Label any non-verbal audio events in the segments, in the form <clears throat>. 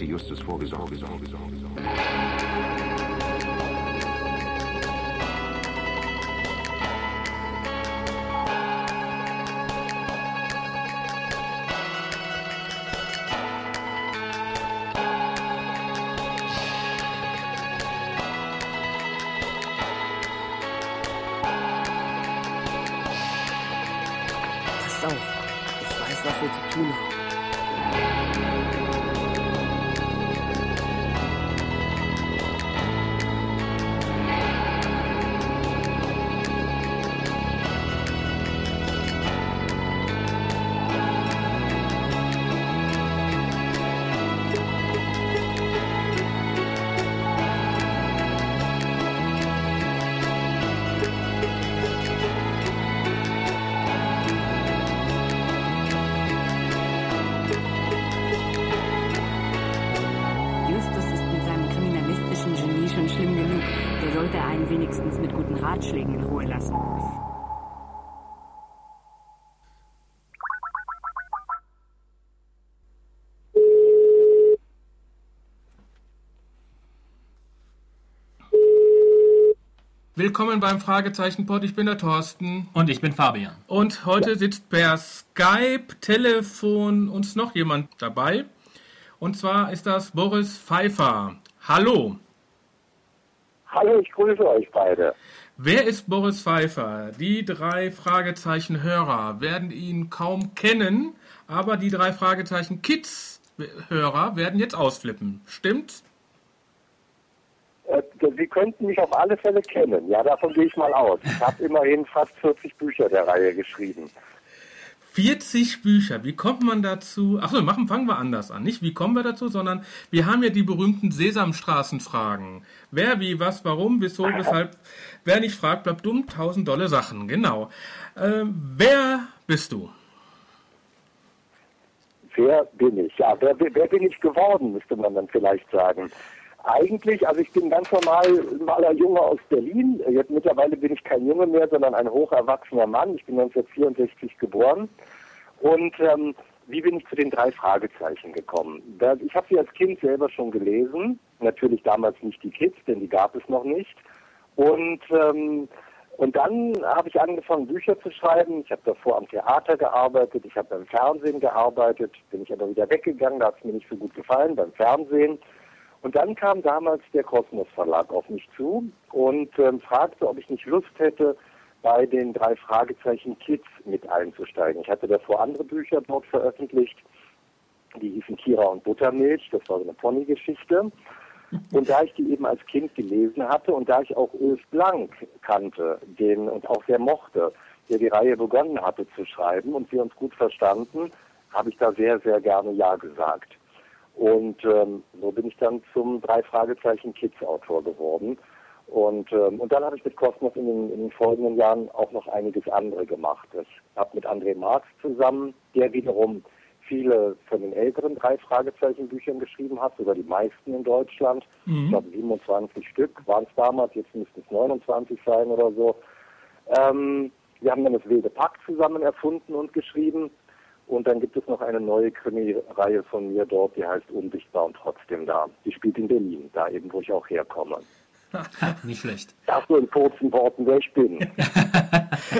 Fall hatte Justus vorgesorgt. Willkommen beim Fragezeichenpod. Ich bin der Thorsten. Und ich bin Fabian. Und heute sitzt per Skype, Telefon uns noch jemand dabei. Und zwar ist das Boris Pfeiffer. Hallo. Hallo, ich grüße euch beide. Wer ist Boris Pfeiffer? Die drei Fragezeichen-Hörer werden ihn kaum kennen, aber die drei Fragezeichen-Kids-Hörer werden jetzt ausflippen. Stimmt's? Äh, Sie könnten mich auf alle Fälle kennen. Ja, davon gehe ich mal aus. Ich habe immerhin fast 40 Bücher der Reihe geschrieben. 40 Bücher. Wie kommt man dazu? Achso, machen, fangen wir anders an. Nicht wie kommen wir dazu, sondern wir haben ja die berühmten Sesamstraßenfragen. Wer, wie, was, warum, wieso, weshalb. Wer nicht fragt, bleibt dumm. Tausend dolle Sachen. Genau. Ähm, wer bist du? Wer bin ich? Ja, wer, wer bin ich geworden, müsste man dann vielleicht sagen. Eigentlich, also ich bin ganz normal normaler Junge aus Berlin. Jetzt mittlerweile bin ich kein Junge mehr, sondern ein hocherwachsener Mann. Ich bin 1964 geboren. Und ähm, wie bin ich zu den drei Fragezeichen gekommen? Ich habe sie als Kind selber schon gelesen. Natürlich damals nicht die Kids, denn die gab es noch nicht. Und ähm, und dann habe ich angefangen, Bücher zu schreiben. Ich habe davor am Theater gearbeitet, ich habe beim Fernsehen gearbeitet, bin ich aber wieder weggegangen, da hat es mir nicht so gut gefallen, beim Fernsehen. Und dann kam damals der Kosmos Verlag auf mich zu und ähm, fragte, ob ich nicht Lust hätte, bei den drei Fragezeichen Kids mit einzusteigen. Ich hatte davor andere Bücher dort veröffentlicht, die hießen Kira und Buttermilch, das war so eine Pony-Geschichte. Und da ich die eben als Kind gelesen hatte und da ich auch Ulf Blank kannte, den und auch sehr mochte, der die Reihe begonnen hatte zu schreiben und wir uns gut verstanden, habe ich da sehr, sehr gerne Ja gesagt. Und ähm, so bin ich dann zum drei Fragezeichen Kids Autor geworden. Und, ähm, und dann habe ich mit Kosmos in den, in den folgenden Jahren auch noch einiges andere gemacht. Ich habe mit André Marx zusammen, der wiederum viele von den älteren drei Fragezeichen Büchern geschrieben hat, sogar die meisten in Deutschland. Ich glaube 27 Stück waren es damals, jetzt müssten es 29 sein oder so. Ähm, wir haben dann das Wilde Pack zusammen erfunden und geschrieben. Und dann gibt es noch eine neue Krimi-Reihe von mir dort, die heißt Unsichtbar und trotzdem da. Die spielt in Berlin, da eben, wo ich auch herkomme. <laughs> Nicht schlecht. Das so in kurzen Worten, wer ich bin. <laughs>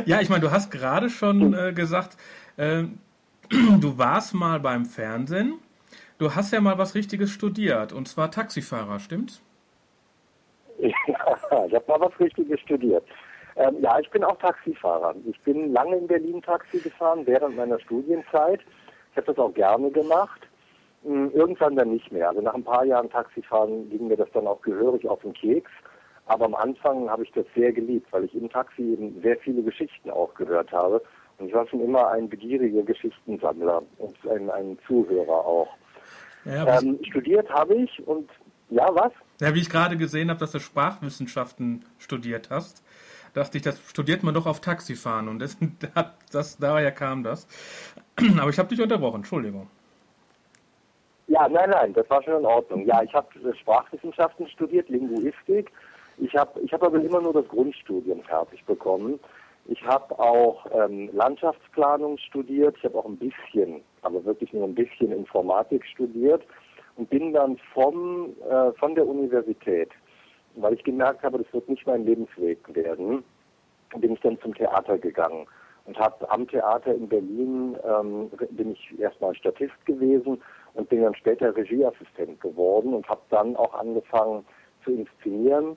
Ja, ich meine, du hast gerade schon äh, gesagt, äh, <clears throat> du warst mal beim Fernsehen. Du hast ja mal was Richtiges studiert, und zwar Taxifahrer, stimmt's? <laughs> Ja, ich habe mal was Richtiges studiert. Ähm, ja, ich bin auch Taxifahrer. Ich bin lange in Berlin Taxi gefahren während meiner Studienzeit. Ich habe das auch gerne gemacht. Ähm, Irgendwann dann nicht mehr. Also nach ein paar Jahren Taxifahren ging mir das dann auch gehörig auf den Keks. Aber am Anfang habe ich das sehr geliebt, weil ich im Taxi eben sehr viele Geschichten auch gehört habe. Und ich war schon immer ein begieriger Geschichtensammler und ein, ein Zuhörer auch. Ja, Ähm, studiert habe ich und ja, was? ja, wie ich gerade gesehen habe, dass du Sprachwissenschaften studiert hast, dachte ich, das studiert man doch auf Taxifahren. Und das, <laughs> das, daher kam das. <clears throat> Aber ich habe dich unterbrochen, Entschuldigung. Ja, nein, nein, das war schon in Ordnung. Ja, ich habe Sprachwissenschaften studiert, Linguistik. Ich habe ich hab aber immer nur das Grundstudium fertig bekommen. Ich habe auch ähm, Landschaftsplanung studiert. Ich habe auch ein bisschen, aber wirklich nur ein bisschen Informatik studiert und bin dann vom, äh, von der Universität, weil ich gemerkt habe, das wird nicht mein Lebensweg werden, bin ich dann zum Theater gegangen und habe am Theater in Berlin ähm, bin ich erstmal Statist gewesen und bin dann später Regieassistent geworden und habe dann auch angefangen zu inszenieren.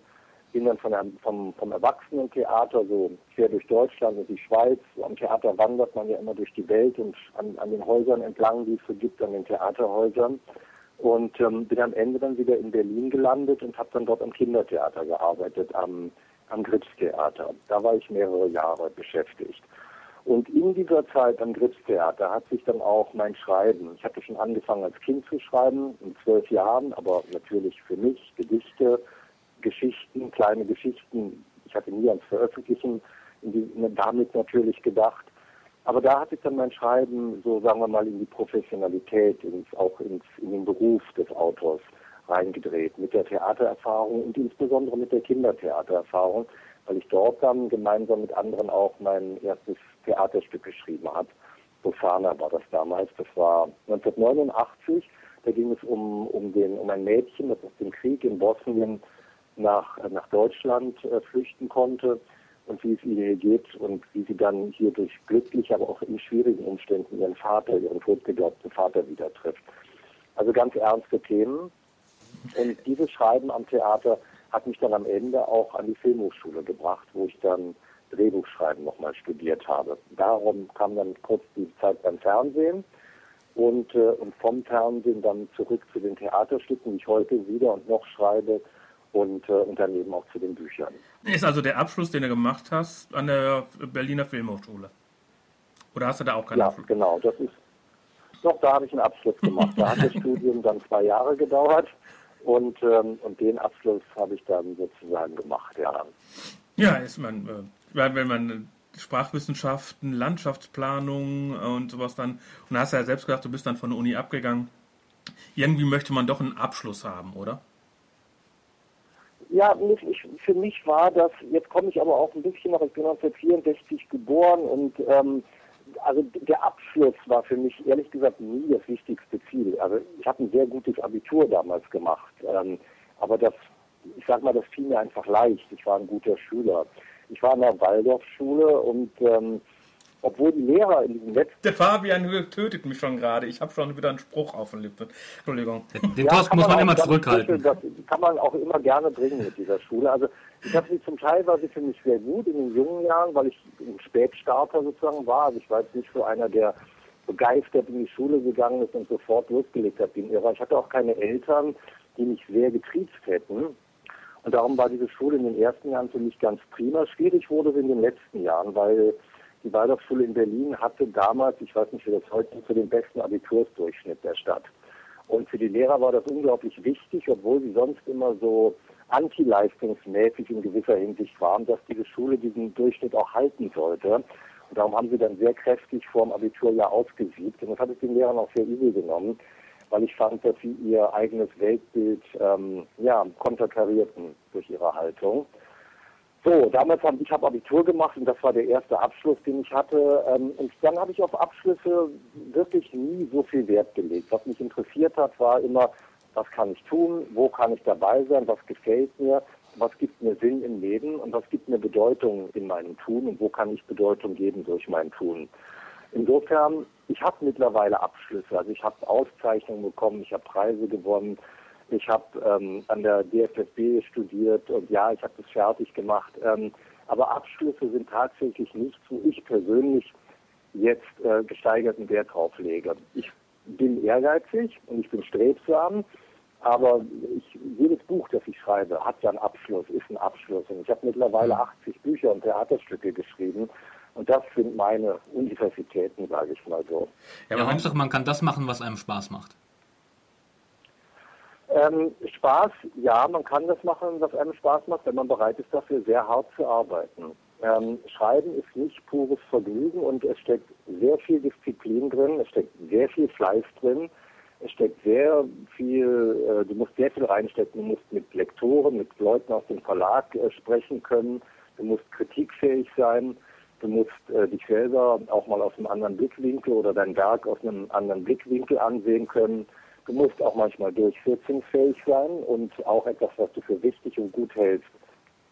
Bin dann von einem, vom, vom Erwachsenentheater so quer durch Deutschland und die Schweiz. Am Theater wandert man ja immer durch die Welt und an, an den Häusern entlang, die es so gibt, an den Theaterhäusern. Und ähm, bin am Ende dann wieder in Berlin gelandet und habe dann dort am Kindertheater gearbeitet, am, am Gripstheater. Da war ich mehrere Jahre beschäftigt. Und in dieser Zeit am Gripstheater hat sich dann auch mein Schreiben, ich hatte schon angefangen als Kind zu schreiben, in zwölf Jahren, aber natürlich für mich Gedichte, Geschichten, kleine Geschichten. Ich hatte nie ans Veröffentlichen damit natürlich gedacht. Aber da hat sich dann mein Schreiben so, sagen wir mal, in die Professionalität, ins, auch ins, in den Beruf des Autors reingedreht, mit der Theatererfahrung und insbesondere mit der Kindertheatererfahrung, weil ich dort dann gemeinsam mit anderen auch mein erstes Theaterstück geschrieben habe. Bofana war das damals. Das war 1989. Da ging es um, um, den, um ein Mädchen, das aus dem Krieg in Bosnien nach, nach Deutschland äh, flüchten konnte und wie es ihr geht und wie sie dann hier durch glückliche, aber auch in schwierigen Umständen ihren Vater, ihren totgeglaubten Vater wieder trifft. Also ganz ernste Themen. Und dieses Schreiben am Theater hat mich dann am Ende auch an die Filmhochschule gebracht, wo ich dann Drehbuchschreiben nochmal studiert habe. Darum kam dann kurz die Zeit beim Fernsehen und, äh, und vom Fernsehen dann zurück zu den Theaterstücken, die ich heute wieder und noch schreibe und, äh, und daneben auch zu den Büchern. Ist also der Abschluss, den du gemacht hast an der Berliner Filmhochschule? Oder hast du da auch keinen ja, Abschluss? genau. Das ist, doch, da habe ich einen Abschluss gemacht. Da hat das <laughs> Studium dann zwei Jahre gedauert und, ähm, und den Abschluss habe ich dann sozusagen gemacht, ja. Ja, ist man, äh, wenn man Sprachwissenschaften, Landschaftsplanung und sowas dann, und hast ja selbst gesagt, du bist dann von der Uni abgegangen. Irgendwie möchte man doch einen Abschluss haben, oder? Ja, ich, für mich war das, jetzt komme ich aber auch ein bisschen noch, ich bin 1964 geboren und ähm, also der Abschluss war für mich ehrlich gesagt nie das wichtigste Ziel. Also ich habe ein sehr gutes Abitur damals gemacht, ähm, aber das, ich sag mal, das fiel mir einfach leicht. Ich war ein guter Schüler. Ich war in der Waldorfschule und ähm, obwohl die Lehrer in diesem letzten... Der Fabian tötet mich schon gerade. Ich habe schon wieder einen Spruch auf den Lippen. Entschuldigung. Den ja, Post muss man, man immer zurückhalten. Das kann man auch immer gerne bringen mit dieser Schule. Also ich habe sie zum Teil war sie für mich sehr gut in den jungen Jahren, weil ich ein Spätstarter sozusagen war. Also ich war jetzt nicht so einer, der begeistert in die Schule gegangen ist und sofort losgelegt hat. Ich hatte auch keine Eltern, die mich sehr getriezt hätten. Und darum war diese Schule in den ersten Jahren für mich ganz prima. Schwierig wurde sie in den letzten Jahren, weil die Waldorfschule in Berlin hatte damals, ich weiß nicht, wie das heute für den besten Abitursdurchschnitt der Stadt. Und für die Lehrer war das unglaublich wichtig, obwohl sie sonst immer so antileistungsmäßig in gewisser Hinsicht waren, dass diese Schule diesen Durchschnitt auch halten sollte. Und darum haben sie dann sehr kräftig vor dem Abiturjahr ausgesiebt. Und das hat es den Lehrern auch sehr übel genommen, weil ich fand, dass sie ihr eigenes Weltbild ähm, ja, konterkarierten durch ihre Haltung. So, damals habe ich hab Abitur gemacht und das war der erste Abschluss, den ich hatte. Ähm, und dann habe ich auf Abschlüsse wirklich nie so viel Wert gelegt. Was mich interessiert hat, war immer, was kann ich tun, wo kann ich dabei sein, was gefällt mir, was gibt mir Sinn im Leben und was gibt mir Bedeutung in meinem Tun und wo kann ich Bedeutung geben durch mein Tun. Insofern, ich habe mittlerweile Abschlüsse, also ich habe Auszeichnungen bekommen, ich habe Preise gewonnen, ich habe ähm, an der DFFB studiert und ja, ich habe das fertig gemacht. Ähm, aber Abschlüsse sind tatsächlich nicht, wo ich persönlich jetzt äh, gesteigerten Wert drauf lege. Ich bin ehrgeizig und ich bin strebsam, aber ich, jedes Buch, das ich schreibe, hat ja einen Abschluss, ist ein Abschluss. Und ich habe mittlerweile 80 Bücher und Theaterstücke geschrieben. Und das sind meine Universitäten, sage ich mal so. Ja, aber Hauptsache, man kann das machen, was einem Spaß macht. Ähm, Spaß, ja, man kann das machen, was einem Spaß macht, wenn man bereit ist, dafür sehr hart zu arbeiten. Ähm, Schreiben ist nicht pures Vergnügen und es steckt sehr viel Disziplin drin, es steckt sehr viel Fleiß drin, Es steckt sehr viel, äh, du musst sehr viel reinstecken. Du musst mit Lektoren, mit Leuten aus dem Verlag äh, sprechen können. Du musst kritikfähig sein. Du musst äh, dich selber auch mal aus einem anderen Blickwinkel oder dein Werk aus einem anderen Blickwinkel ansehen können. Du musst auch manchmal durchsetzungsfähig sein und auch etwas, was du für wichtig und gut hältst,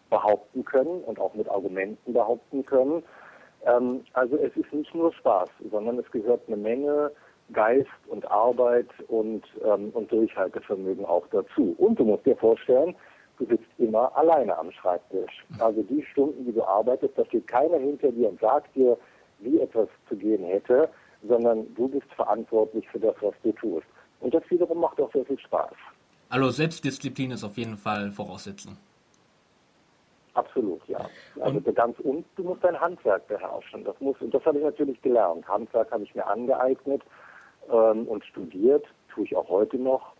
behaupten können und auch mit Argumenten behaupten können. Ähm, also es ist nicht nur Spaß, sondern es gehört eine Menge Geist und Arbeit und, ähm, und Durchhaltevermögen auch dazu. Und du musst dir vorstellen, du sitzt immer alleine am Schreibtisch. Also die Stunden, die du arbeitest, da steht keiner hinter dir und sagt dir, wie etwas zu gehen hätte, sondern du bist verantwortlich für das, was du tust. Und das wiederum macht auch sehr viel Spaß. Also Selbstdisziplin ist auf jeden Fall Voraussetzung. Absolut, ja. Also ganz und du musst dein Handwerk beherrschen. Das muss und das habe ich natürlich gelernt. Handwerk habe ich mir angeeignet ähm, und studiert, tue ich auch heute noch.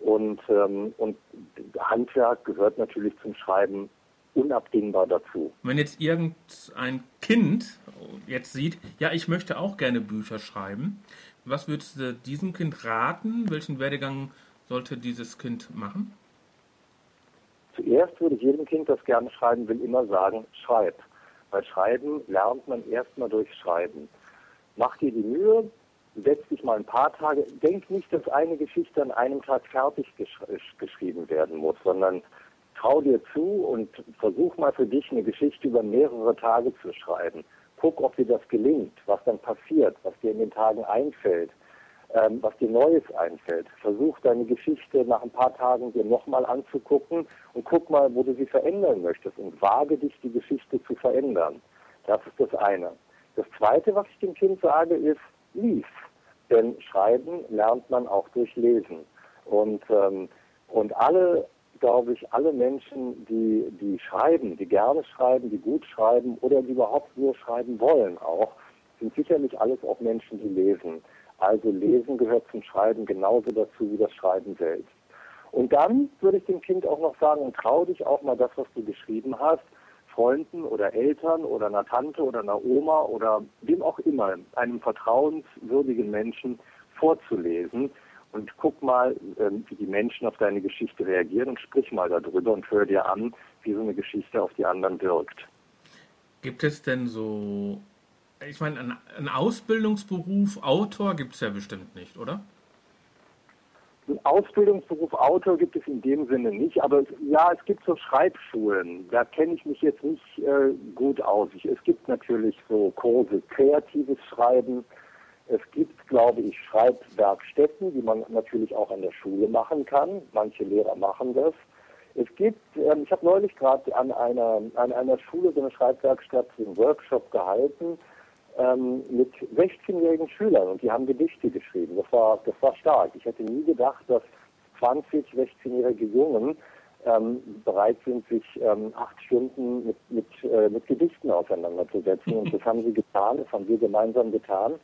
Und, ähm, und Handwerk gehört natürlich zum Schreiben unabdingbar dazu. Wenn jetzt irgendein Kind jetzt sieht, ja, ich möchte auch gerne Bücher schreiben, was würdest du diesem Kind raten? Welchen Werdegang sollte dieses Kind machen? Zuerst würde ich jedem Kind, das gerne schreiben will, immer sagen, schreib. Weil Schreiben lernt man erstmal durch Schreiben. Mach dir die Mühe, setz dich mal ein paar Tage, denk nicht, dass eine Geschichte an einem Tag fertig gesch geschrieben werden muss, sondern trau dir zu und versuch mal für dich eine Geschichte über mehrere Tage zu schreiben. Guck, ob dir das gelingt, was dann passiert, was dir in den Tagen einfällt ähm, was dir Neues einfällt. Versuch deine Geschichte nach ein paar Tagen dir nochmal anzugucken und guck mal, wo du sie verändern möchtest und wage dich, die Geschichte zu verändern. Das ist das eine. Das zweite, was ich dem Kind sage, ist, lies. Denn Schreiben lernt man auch durch Lesen. Und, ähm, und alle, glaube ich, alle Menschen, die, die schreiben, die gerne schreiben, die gut schreiben oder die überhaupt nur schreiben wollen auch, sind sicherlich alles auch Menschen, die lesen. Also Lesen gehört zum Schreiben genauso dazu wie das Schreiben selbst. Und dann würde ich dem Kind auch noch sagen, trau dich auch mal das, was du geschrieben hast, Freunden oder Eltern oder einer Tante oder einer Oma oder wem auch immer, einem vertrauenswürdigen Menschen vorzulesen und guck mal, ähm, wie die Menschen auf deine Geschichte reagieren und sprich mal darüber und hör dir an, wie so eine Geschichte auf die anderen wirkt. Gibt es denn so ich meine, ein, ein Ausbildungsberuf Autor gibt es ja bestimmt nicht, oder? Ein Ausbildungsberuf Autor gibt es in dem Sinne nicht, aber ja, es gibt so Schreibschulen. Da kenne ich mich jetzt nicht äh, gut aus. Ich, es gibt natürlich so Kurse kreatives Schreiben. Es gibt, glaube ich, Schreibwerkstätten, die man natürlich auch an der Schule machen kann. Manche Lehrer machen das. Es gibt, ähm, ich habe neulich gerade an einer, an einer Schule so eine Schreibwerkstatt, einen Workshop gehalten ähm, mit 16-jährigen Schülern und die haben Gedichte geschrieben. Das war, das war stark. Ich hätte nie gedacht, dass 20, 16-jährige Jungen ähm, bereit sind, sich ähm, acht Stunden mit, mit, äh, mit Gedichten auseinanderzusetzen. Und das haben sie getan, das haben wir gemeinsam getan.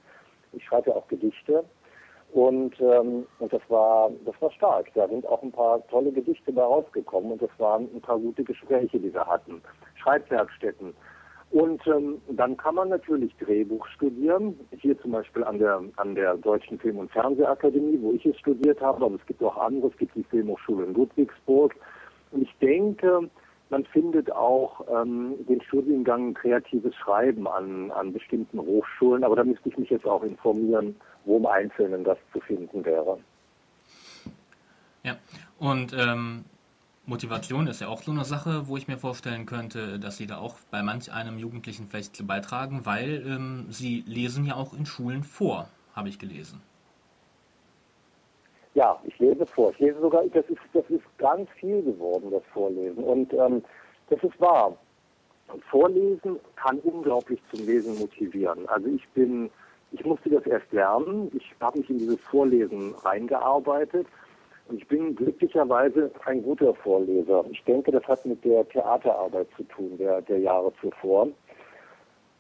Ich schreibe ja auch Gedichte. Und, ähm, und das war das war stark. Da sind auch ein paar tolle Gedichte da rausgekommen und das waren ein paar gute Gespräche, die wir hatten. Schreibwerkstätten. Und ähm, dann kann man natürlich Drehbuch studieren. Hier zum Beispiel an der an der Deutschen Film- und Fernsehakademie, wo ich es studiert habe, aber es gibt auch andere, es gibt die Filmhochschule in Ludwigsburg. Und ich denke, man findet auch ähm, den Studiengang kreatives Schreiben an, an bestimmten Hochschulen, aber da müsste ich mich jetzt auch informieren, wo im Einzelnen das zu finden wäre. Ja, und ähm, Motivation ist ja auch so eine Sache, wo ich mir vorstellen könnte, dass Sie da auch bei manch einem Jugendlichen vielleicht beitragen, weil ähm, Sie lesen ja auch in Schulen vor, habe ich gelesen. Ja, ich lese vor. Ich lese sogar, das ist, das ist ganz viel geworden, das Vorlesen. Und ähm, das ist wahr. Vorlesen kann unglaublich zum Lesen motivieren. Also ich bin, ich musste das erst lernen. Ich habe mich in dieses Vorlesen reingearbeitet ich bin glücklicherweise ein guter Vorleser. Ich denke, das hat mit der Theaterarbeit zu tun, der, der Jahre zuvor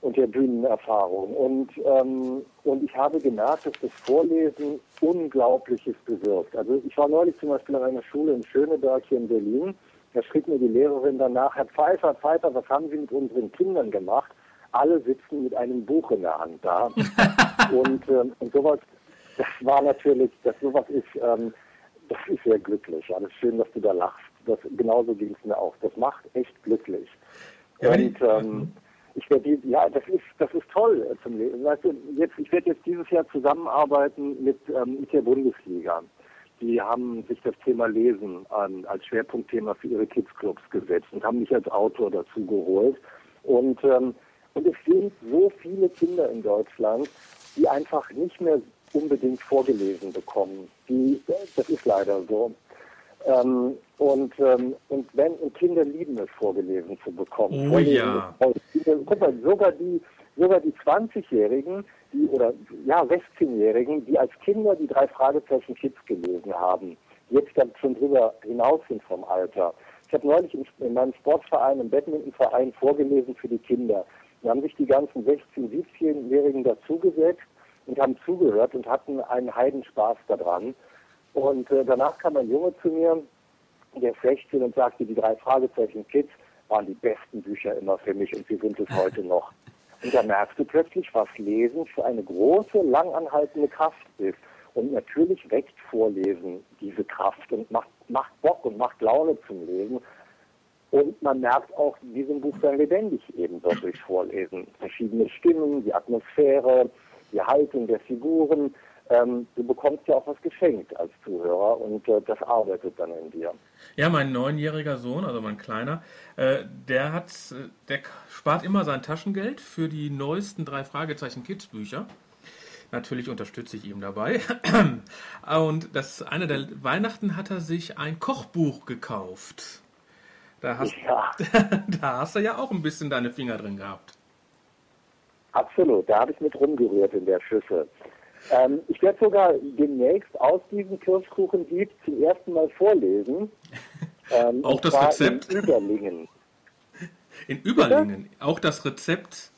und der Bühnenerfahrung. Und, ähm, und ich habe gemerkt, dass das Vorlesen Unglaubliches bewirkt. Also ich war neulich zum Beispiel an einer Schule in Schöneberg hier in Berlin. Da schrieb mir die Lehrerin danach, Herr Pfeiffer, Herr Pfeiffer, was haben Sie mit unseren Kindern gemacht? Alle sitzen mit einem Buch in der Hand da. <laughs> und, ähm, und sowas das war natürlich, dass sowas ist, ähm, das ist sehr glücklich. Alles schön, dass du da lachst. Das, genauso ging es mir auch. Das macht echt glücklich. Ja, und ich- ähm, ich werde ja, das ist, das ist toll äh, zum Lesen. Weißt du, jetzt, ich werde jetzt dieses Jahr zusammenarbeiten mit ähm, mit der Bundesliga. Die haben sich das Thema Lesen ähm, als Schwerpunktthema für ihre Kidsclubs gesetzt und haben mich als Autor dazu geholt. Und, ähm, und es sind so viele Kinder in Deutschland, die einfach nicht mehr unbedingt vorgelesen bekommen. Die, das ist leider so. Ähm, und, ähm, und wenn und Kinder lieben es, vorgelesen zu bekommen. Oh ja. Guck mal, sogar die, sogar die 20-Jährigen, die oder ja 16-Jährigen, die als Kinder die drei Fragezeichen Kids gelesen haben, jetzt dann schon drüber hinaus sind vom Alter. Ich habe neulich in, in meinem Sportverein, im Badmintonverein vorgelesen für die Kinder. Da haben sich die ganzen 16-, 17-Jährigen dazugesetzt und haben zugehört und hatten einen Heidenspaß daran. Und äh, danach kam ein Junge zu mir, der ist 16 und sagte, die drei Fragezeichen Kids waren die besten Bücher immer für mich und sie sind es heute noch. <laughs> Und da merkst du plötzlich, was Lesen für eine große, langanhaltende Kraft ist. Und natürlich weckt Vorlesen diese Kraft und macht, macht Bock und macht Laune zum Lesen. Und man merkt auch, so ein Buch dann lebendig eben durch Vorlesen. Verschiedene Stimmen, die Atmosphäre, die Haltung der Figuren. Ähm, du bekommst ja auch was geschenkt als Zuhörer und äh, das arbeitet dann in dir. Ja, mein neunjähriger Sohn, also mein Kleiner, äh, der hat, äh, der spart immer sein Taschengeld für die neuesten drei Fragezeichen Kids Bücher. Natürlich unterstütze ich ihm dabei. <clears throat> Und das eine der Weihnachten hat er sich ein Kochbuch gekauft. Da hast, Ja, <laughs> da hast du ja auch ein bisschen deine Finger drin gehabt. absolut. Da habe ich mit rumgerührt in der Schüssel. Ähm, ich werde sogar demnächst aus diesem Kirschkuchendieb zum ersten Mal vorlesen. <laughs> Ähm, Auch das Rezept? In Überlingen. In Überlingen, auch das Rezept.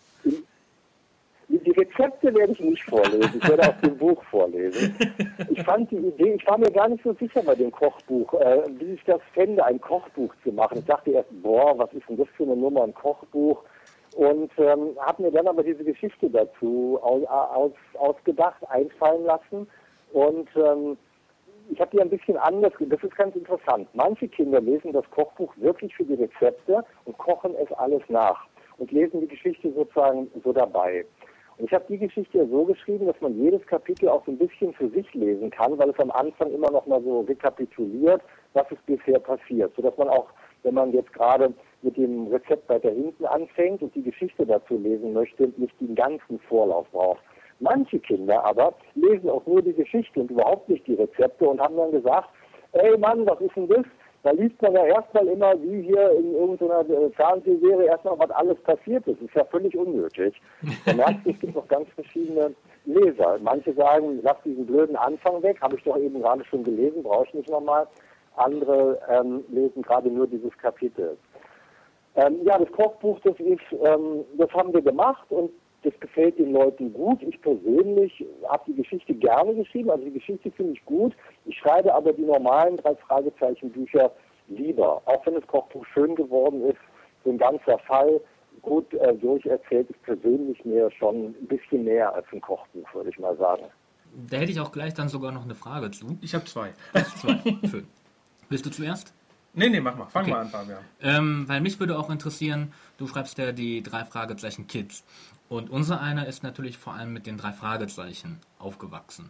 Die Rezepte werde ich nicht vorlesen, ich werde aus <laughs> dem Buch vorlesen. Ich fand die Idee, ich war mir gar nicht so sicher bei dem Kochbuch, äh, wie ich das fände, ein Kochbuch zu machen. Ich dachte erst, boah, was ist denn das für eine Nummer, ein Kochbuch? Und ähm, habe mir dann aber diese Geschichte dazu aus, aus, ausgedacht, einfallen lassen. Und ähm, ich habe die ein bisschen anders, das ist ganz interessant. Manche Kinder lesen das Kochbuch wirklich für die Rezepte und kochen es alles nach und lesen die Geschichte sozusagen so dabei. Und ich habe die Geschichte ja so geschrieben, dass man jedes Kapitel auch so ein bisschen für sich lesen kann, weil es am Anfang immer noch mal so rekapituliert, was ist bisher passiert, sodass man auch, wenn man jetzt gerade mit dem Rezept weiter hinten anfängt und die Geschichte dazu lesen möchte, nicht den ganzen Vorlauf braucht. Manche Kinder aber lesen auch nur die Geschichte und überhaupt nicht die Rezepte und haben dann gesagt, ey Mann, was ist denn das? Da liest man ja erstmal immer, wie hier in irgendeiner äh, Fernsehserie erstmal, was alles passiert ist. Das ist ja völlig unnötig. Da merkst du, es gibt noch ganz verschiedene Leser. Manche sagen, lass diesen blöden Anfang weg, habe ich doch eben gerade schon gelesen, brauche ich nicht nochmal. Andere ähm, lesen gerade nur dieses Kapitel. Ähm, ja, das Kochbuch, das ist, ähm, das haben wir gemacht und das gefällt den Leuten gut. Ich persönlich habe die Geschichte gerne geschrieben, also die Geschichte finde ich gut. Ich schreibe aber die normalen drei Fragezeichen Bücher lieber, auch wenn das Kochbuch schön geworden ist. So ein ganzer Fall gut äh, durcherzählt ist persönlich mir schon ein bisschen mehr als ein Kochbuch, würde ich mal sagen. Da hätte ich auch gleich dann sogar noch eine Frage zu. Ich habe zwei. Zwei. <laughs> Schön. Willst du zuerst? Nee, nee, mach mal. Fang Okay. mal an, Fabian. Ähm, weil mich würde auch interessieren, du schreibst ja die drei Fragezeichen Kids. Und unser einer ist natürlich vor allem mit den drei Fragezeichen aufgewachsen.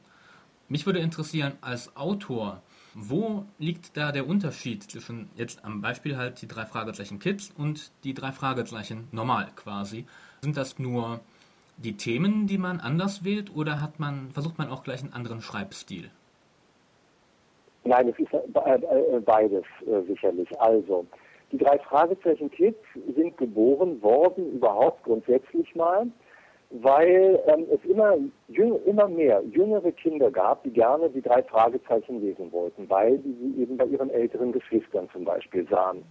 Mich würde interessieren, als Autor, wo liegt da der Unterschied zwischen jetzt am Beispiel halt die drei Fragezeichen Kids und die drei Fragezeichen normal quasi? Sind das nur die Themen, die man anders wählt oder hat man, versucht man auch gleich einen anderen Schreibstil? Nein, es ist äh, äh, beides äh, sicherlich. Also, die drei Fragezeichen Kids sind geboren worden, überhaupt grundsätzlich mal, weil ähm, es immer, immer mehr jüngere Kinder gab, die gerne die drei Fragezeichen lesen wollten, weil die sie eben bei ihren älteren Geschwistern zum Beispiel sahen.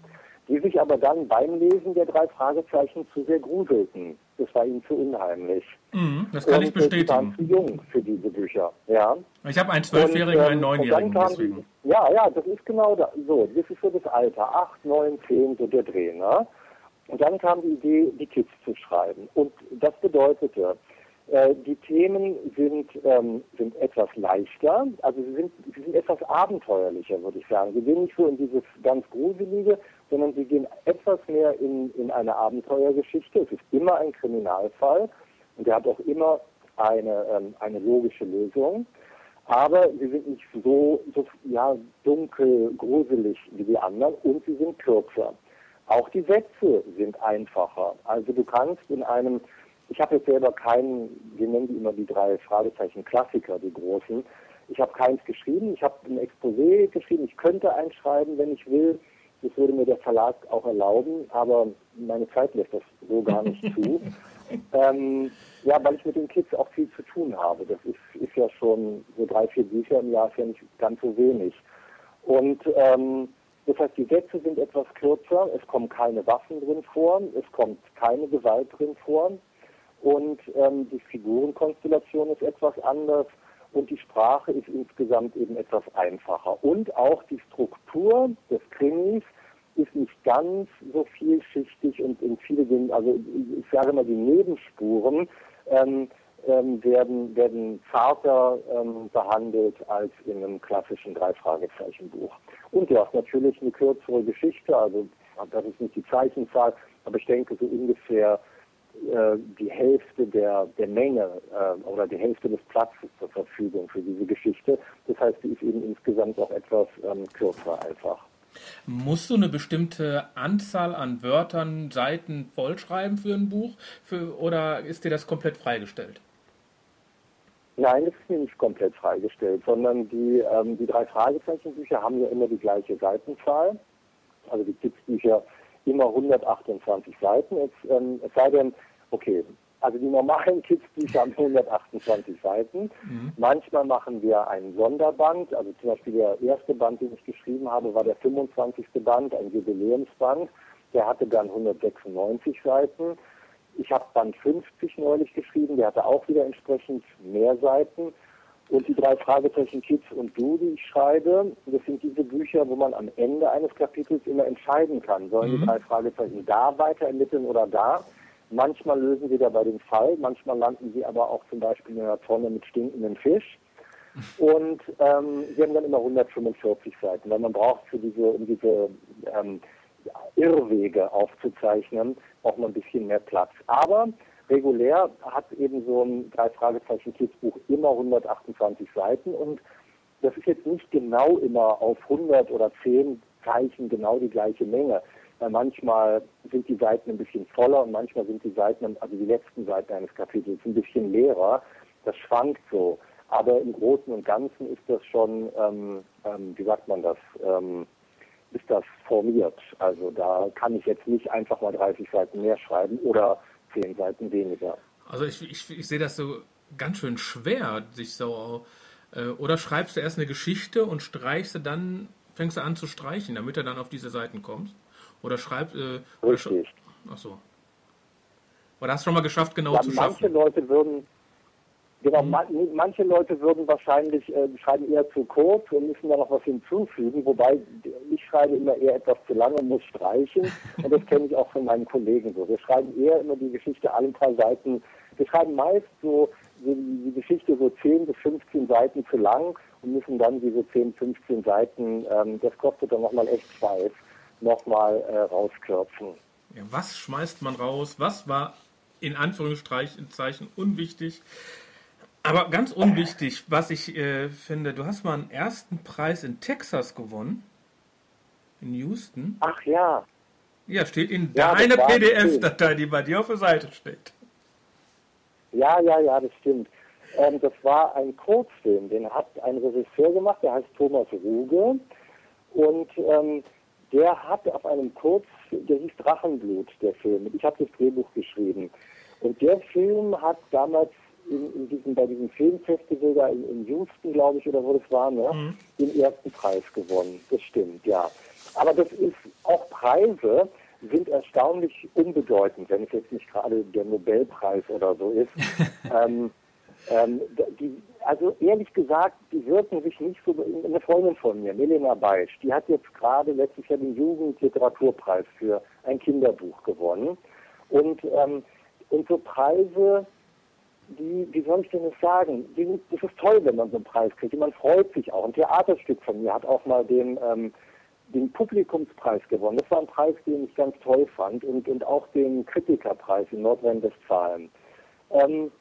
Die sich aber dann beim Lesen der drei Fragezeichen zu sehr gruselten. Das war ihnen zu unheimlich. Mhm, das kann ich Und, äh, Die waren zu bestätigen. jung für diese Bücher. Ja. Ich habe einen Zwölfjährigen einen ähm, Neunjährigen, deswegen. Die, ja, ja, das ist genau da, so. Das ist so das Alter. Acht, neun, zehn, so der Dreh, ne? Und dann kam die Idee, die Kids zu schreiben. Und das bedeutete, Äh, die Themen sind, ähm, sind etwas leichter, also sie sind, sie sind etwas abenteuerlicher, würde ich sagen. Sie gehen nicht so in dieses ganz Gruselige, sondern sie gehen etwas mehr in, in eine Abenteuergeschichte. Es ist immer ein Kriminalfall und der hat auch immer eine, ähm, eine logische Lösung. Aber sie sind nicht so, so ja, dunkel, gruselig wie die anderen und sie sind kürzer. Auch die Sätze sind einfacher. Also du kannst in einem, ich habe jetzt selber keinen, wir nennen die immer die drei Fragezeichen Klassiker, die großen. Ich habe keins geschrieben, ich habe ein Exposé geschrieben, ich könnte eins schreiben, wenn ich will. Das würde mir der Verlag auch erlauben, aber meine Zeit lässt das so gar nicht zu. <laughs> Ähm, ja, weil ich mit den Kids auch viel zu tun habe. Das ist, ist ja schon so drei, vier Bücher im Jahr, ist ja nicht ganz so wenig. Und ähm, das heißt, die Sätze sind etwas kürzer, es kommen keine Waffen drin vor, es kommt keine Gewalt drin vor und ähm, die Figurenkonstellation ist etwas anders und die Sprache ist insgesamt eben etwas einfacher. Und auch die Struktur des Krimis ist nicht ganz so vielschichtig und in viele Dinge, also ich sage mal, die Nebenspuren ähm, ähm, werden, werden zarter ähm, behandelt als in einem klassischen Drei-Fragezeichen-Buch. Und du hast natürlich eine kürzere Geschichte, also das ist nicht die Zeichenzahl, aber ich denke so ungefähr äh, die Hälfte der, der Menge äh, oder die Hälfte des Platzes zur Verfügung für diese Geschichte. Das heißt, die ist eben insgesamt auch etwas ähm, kürzer einfach. Musst du eine bestimmte Anzahl an Wörtern, Seiten vollschreiben für ein Buch für, oder ist dir das komplett freigestellt? Nein, das ist mir nicht komplett freigestellt, sondern die, ähm, die drei Fragezeichenbücher haben ja immer die gleiche Seitenzahl. Also die Tipps-Bücher immer 128 Seiten. Es, ähm, es sei denn, okay, also die normalen Kids-Bücher haben <laughs> 128 Seiten. Mhm. Manchmal machen wir einen Sonderband. Also zum Beispiel der erste Band, den ich geschrieben habe, war der 25. Band, ein Jubiläumsband. Der hatte dann 196 Seiten. Ich habe Band 50 neulich geschrieben, der hatte auch wieder entsprechend mehr Seiten. Und die drei Fragezeichen Kids und Du, die ich schreibe, das sind diese Bücher, wo man am Ende eines Kapitels immer entscheiden kann, sollen mhm. die drei Fragezeichen da weiter ermitteln oder da. Manchmal lösen sie dabei den Fall, manchmal landen sie aber auch zum Beispiel in einer Tonne mit stinkenden Fisch. Und ähm, sie haben dann immer 145 Seiten, weil man braucht für diese, um diese ähm, Irrwege aufzuzeichnen, auch mal ein bisschen mehr Platz. Aber regulär hat eben so ein drei Fragezeichen Kidsbuch immer 128 Seiten und das ist jetzt nicht genau immer auf 100 oder 10 Zeichen genau die gleiche Menge weil manchmal sind die Seiten ein bisschen voller und manchmal sind die Seiten, also die letzten Seiten eines Kapitels, ein bisschen leerer. Das schwankt so. Aber im Großen und Ganzen ist das schon, ähm, ähm, wie sagt man das, ähm, ist das formiert. Also da kann ich jetzt nicht einfach mal 30 Seiten mehr schreiben oder 10 Seiten weniger. Also ich, ich, ich sehe das so ganz schön schwer, sich so, äh, oder schreibst du erst eine Geschichte und streichst du dann, fängst du an zu streichen, damit du dann auf diese Seiten kommst? Oder schreibt. Äh, Richtig. Ach so. Oder hast du schon mal geschafft, genau ja, zu manche schaffen? Leute würden. Genau, mhm. man, manche Leute würden wahrscheinlich äh, schreiben eher zu kurz und müssen da noch was hinzufügen, wobei ich schreibe immer eher etwas zu lange und muss streichen <laughs> und das kenne ich auch von meinen Kollegen so. Wir schreiben eher immer die Geschichte alle paar Seiten. Wir schreiben meist so die, die Geschichte so 10 bis 15 Seiten zu lang und müssen dann diese 10, 15 Seiten, ähm, das kostet dann nochmal echt Schweiß nochmal äh, rauskürzen. Ja, was schmeißt man raus? Was war in Anführungszeichen unwichtig? Aber ganz unwichtig, was ich äh, finde, du hast mal einen ersten Preis in Texas gewonnen. In Houston. Ach ja. Ja, steht in ja, deiner PDF-Datei, die bei dir auf der Seite steht. Ja, ja, ja, das stimmt. Ähm, das war ein Kurzfilm, den hat ein Regisseur gemacht, der heißt Thomas Ruge. Und ähm, der hat auf einem Kurz, der hieß Drachenblut, der Film. Ich habe das Drehbuch geschrieben. Und der Film hat damals in, in diesem, bei diesem Filmfestival da in, in Houston, glaube ich, oder wo das war, ne, mhm. den ersten Preis gewonnen. Das stimmt, ja. Aber das ist auch Preise sind erstaunlich unbedeutend, wenn es jetzt nicht gerade der Nobelpreis oder so ist. <laughs> ähm, ähm, die, also ehrlich gesagt, die wirken sich nicht so. Eine Freundin von mir, Melina Beisch, die hat jetzt gerade letztes Jahr den Jugendliteraturpreis für ein Kinderbuch gewonnen. Und, ähm, und so Preise, die, wie soll ich denn das sagen? Die, das ist toll, wenn man so einen Preis kriegt. Und man freut sich auch. Ein Theaterstück von mir hat auch mal den, ähm, den Publikumspreis gewonnen. Das war ein Preis, den ich ganz toll fand und, und auch den Kritikerpreis in Nordrhein-Westfalen. Ähm,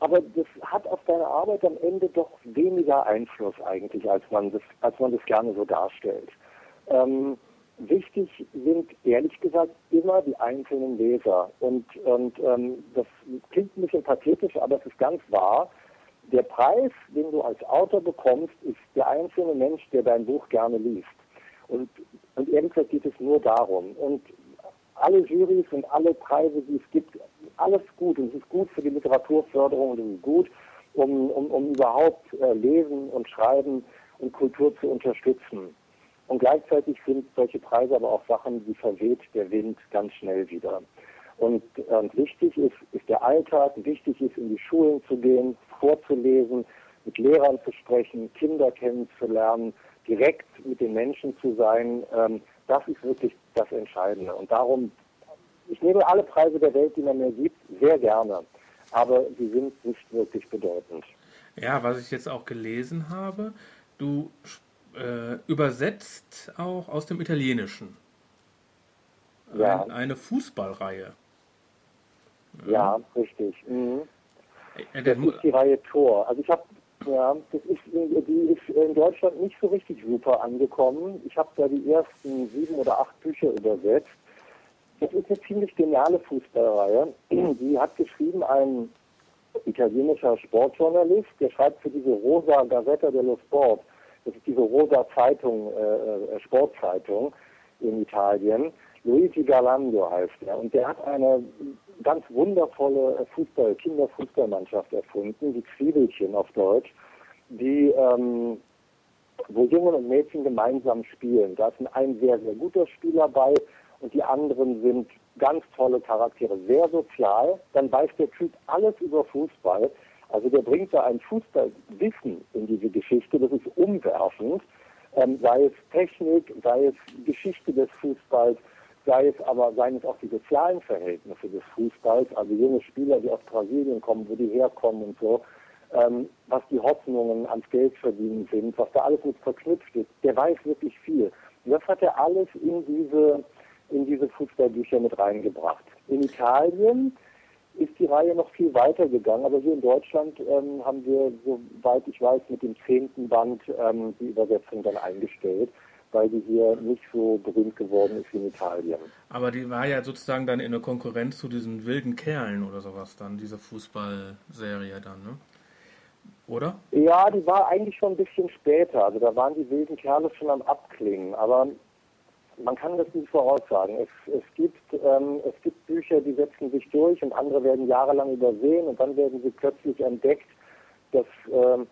aber das hat auf deine Arbeit am Ende doch weniger Einfluss eigentlich, als man das, als man das gerne so darstellt. Ähm, wichtig sind ehrlich gesagt immer die einzelnen Leser. Und, und ähm, das klingt ein bisschen pathetisch, aber es ist ganz wahr. Der Preis, den du als Autor bekommst, ist der einzelne Mensch, der dein Buch gerne liest. Und, und ebenfalls geht es nur darum. Und alle Jurys und alle Preise, die es gibt, alles gut. Und es ist gut für die Literaturförderung und es ist gut, um, um, um überhaupt äh, Lesen und Schreiben und Kultur zu unterstützen. Und gleichzeitig sind solche Preise aber auch Sachen, die verweht der Wind ganz schnell wieder. Und, und wichtig ist, ist der Alltag, wichtig ist, in die Schulen zu gehen, vorzulesen, mit Lehrern zu sprechen, Kinder kennenzulernen, direkt mit den Menschen zu sein. Ähm, das ist wirklich das Entscheidende. Und darum, ich nehme alle Preise der Welt, die man mir gibt, sehr gerne. Aber sie sind nicht wirklich bedeutend. Ja, was ich jetzt auch gelesen habe, du äh, übersetzt auch aus dem Italienischen. Ja. Ein, eine Fußballreihe. Ja, richtig. Mhm. Äh, Das ist die Reihe Tor. Also ich habe, ja, das ist, die ist in Deutschland nicht so richtig super angekommen. Ich habe da die ersten sieben oder acht Bücher übersetzt. Das ist eine ziemlich geniale Fußballreihe. <clears throat> Die hat geschrieben ein italienischer Sportjournalist, der schreibt für diese Rosa Gazzetta dello Sport. Das ist diese rosa Zeitung, äh, äh, Sportzeitung in Italien. Luigi Galando heißt er. Und der hat eine ganz wundervolle Fußball, Kinderfußballmannschaft erfunden, die Zwiebelchen auf Deutsch, die, ähm, wo Jungen und Mädchen gemeinsam spielen. Da ist ein sehr, sehr guter Spieler bei und die anderen sind ganz tolle Charaktere, sehr sozial. Dann weiß der Typ alles über Fußball. Also der bringt da ein Fußballwissen in diese Geschichte, das ist umwerfend, ähm, sei es Technik, sei es Geschichte des Fußballs, sei es aber, seien es auch die sozialen Verhältnisse des Fußballs, also junge Spieler, die aus Brasilien kommen, wo die herkommen und so, ähm, was die Hoffnungen ans Geldverdienen sind, was da alles mit verknüpft ist, der weiß wirklich viel. Und das hat er alles in diese, in diese Fußballbücher mit reingebracht. In Italien ist die Reihe noch viel weiter gegangen, aber hier in Deutschland ähm, haben wir, soweit ich weiß, mit dem zehnten Band ähm, die Übersetzung dann eingestellt, weil die hier nicht so berühmt geworden ist wie in Italien. Aber die war ja sozusagen dann in der Konkurrenz zu diesen wilden Kerlen oder sowas dann, diese Fußballserie dann, ne? Oder? Ja, die war eigentlich schon ein bisschen später. Also da waren die wilden Kerle schon am Abklingen. Aber man kann das nicht voraussagen. Es, es, gibt, ähm, es gibt Bücher, die setzen sich durch und andere werden jahrelang übersehen und dann werden sie plötzlich entdeckt. Dass, ähm,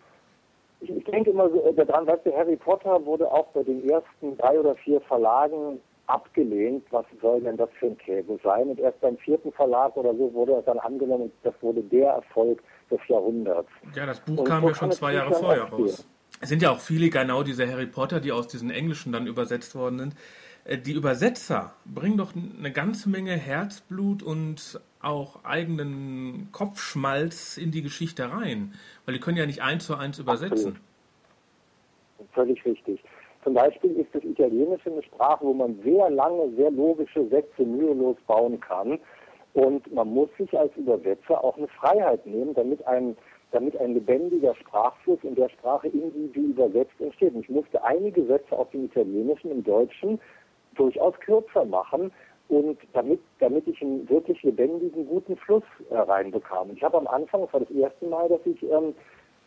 ich, ich denke immer so äh, daran, weißt du, Harry Potter wurde auch bei den ersten drei oder vier Verlagen abgelehnt. Was soll denn das für ein Käse sein? Und erst beim vierten Verlag oder so wurde es dann angenommen und das wurde der Erfolg des Jahrhunderts. Ja, das Buch und kam ja schon zwei Jahre vorher raus. Es sind ja auch viele, genau diese Harry Potter, die aus diesen Englischen dann übersetzt worden sind. Die Übersetzer bringen doch eine ganze Menge Herzblut und auch eigenen Kopfschmalz in die Geschichte rein, weil die können ja nicht eins zu eins übersetzen. Absolut. Völlig richtig. Zum Beispiel ist das Italienische eine Sprache, wo man sehr lange, sehr logische Sätze mühelos bauen kann. Und man muss sich als Übersetzer auch eine Freiheit nehmen, damit ein, damit ein lebendiger Sprachfluss in der Sprache, in die die übersetzt entsteht. Und ich musste einige Sätze aus dem Italienischen im Deutschen durchaus kürzer machen und damit, damit ich einen wirklich lebendigen, guten Fluss äh, reinbekam. Ich habe am Anfang, das war das erste Mal, dass ich ähm,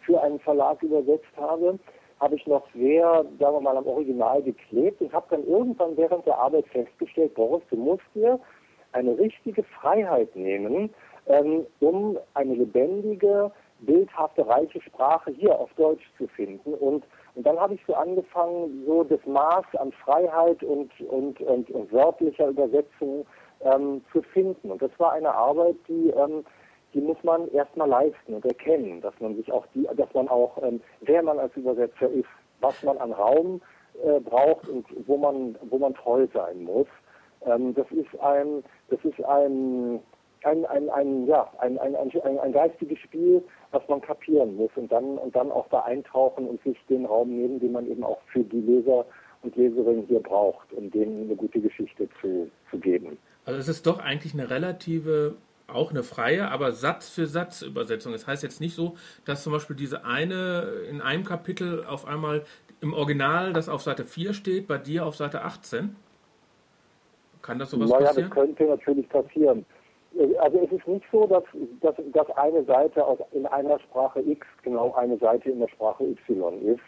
für einen Verlag übersetzt habe, habe ich noch sehr, sagen wir mal, am Original geklebt und habe dann irgendwann während der Arbeit festgestellt, Boris, du musst dir eine richtige Freiheit nehmen, ähm, um eine lebendige, bildhafte, reiche Sprache hier auf Deutsch zu finden. Und, und dann habe ich so angefangen, so das Maß an Freiheit und, und, und, und wörtlicher Übersetzung ähm, zu finden. Und das war eine Arbeit, die, ähm, die muss man erstmal leisten und erkennen, dass man sich auch die, dass man auch, ähm, wer man als Übersetzer ist, was man an Raum äh, braucht und wo man, wo man treu sein muss. Ähm, das ist ein, das ist ein ein, ein, ein, ja, ein, ein, ein, ein geistiges Spiel, was man kapieren muss und dann, und dann auch da eintauchen und sich den Raum nehmen, den man eben auch für die Leser und Leserinnen hier braucht, um denen eine gute Geschichte zu, zu geben. Also es ist doch eigentlich eine relative, auch eine freie, aber Satz für Satz Übersetzung. Das heißt jetzt nicht so, dass zum Beispiel diese eine in einem Kapitel auf einmal im Original, das auf Seite 4 steht, bei dir auf Seite 18. Kann das sowas naja, passieren? das könnte natürlich passieren. Also es ist nicht so, dass, dass, dass eine Seite aus, in einer Sprache X genau eine Seite in der Sprache Y ist,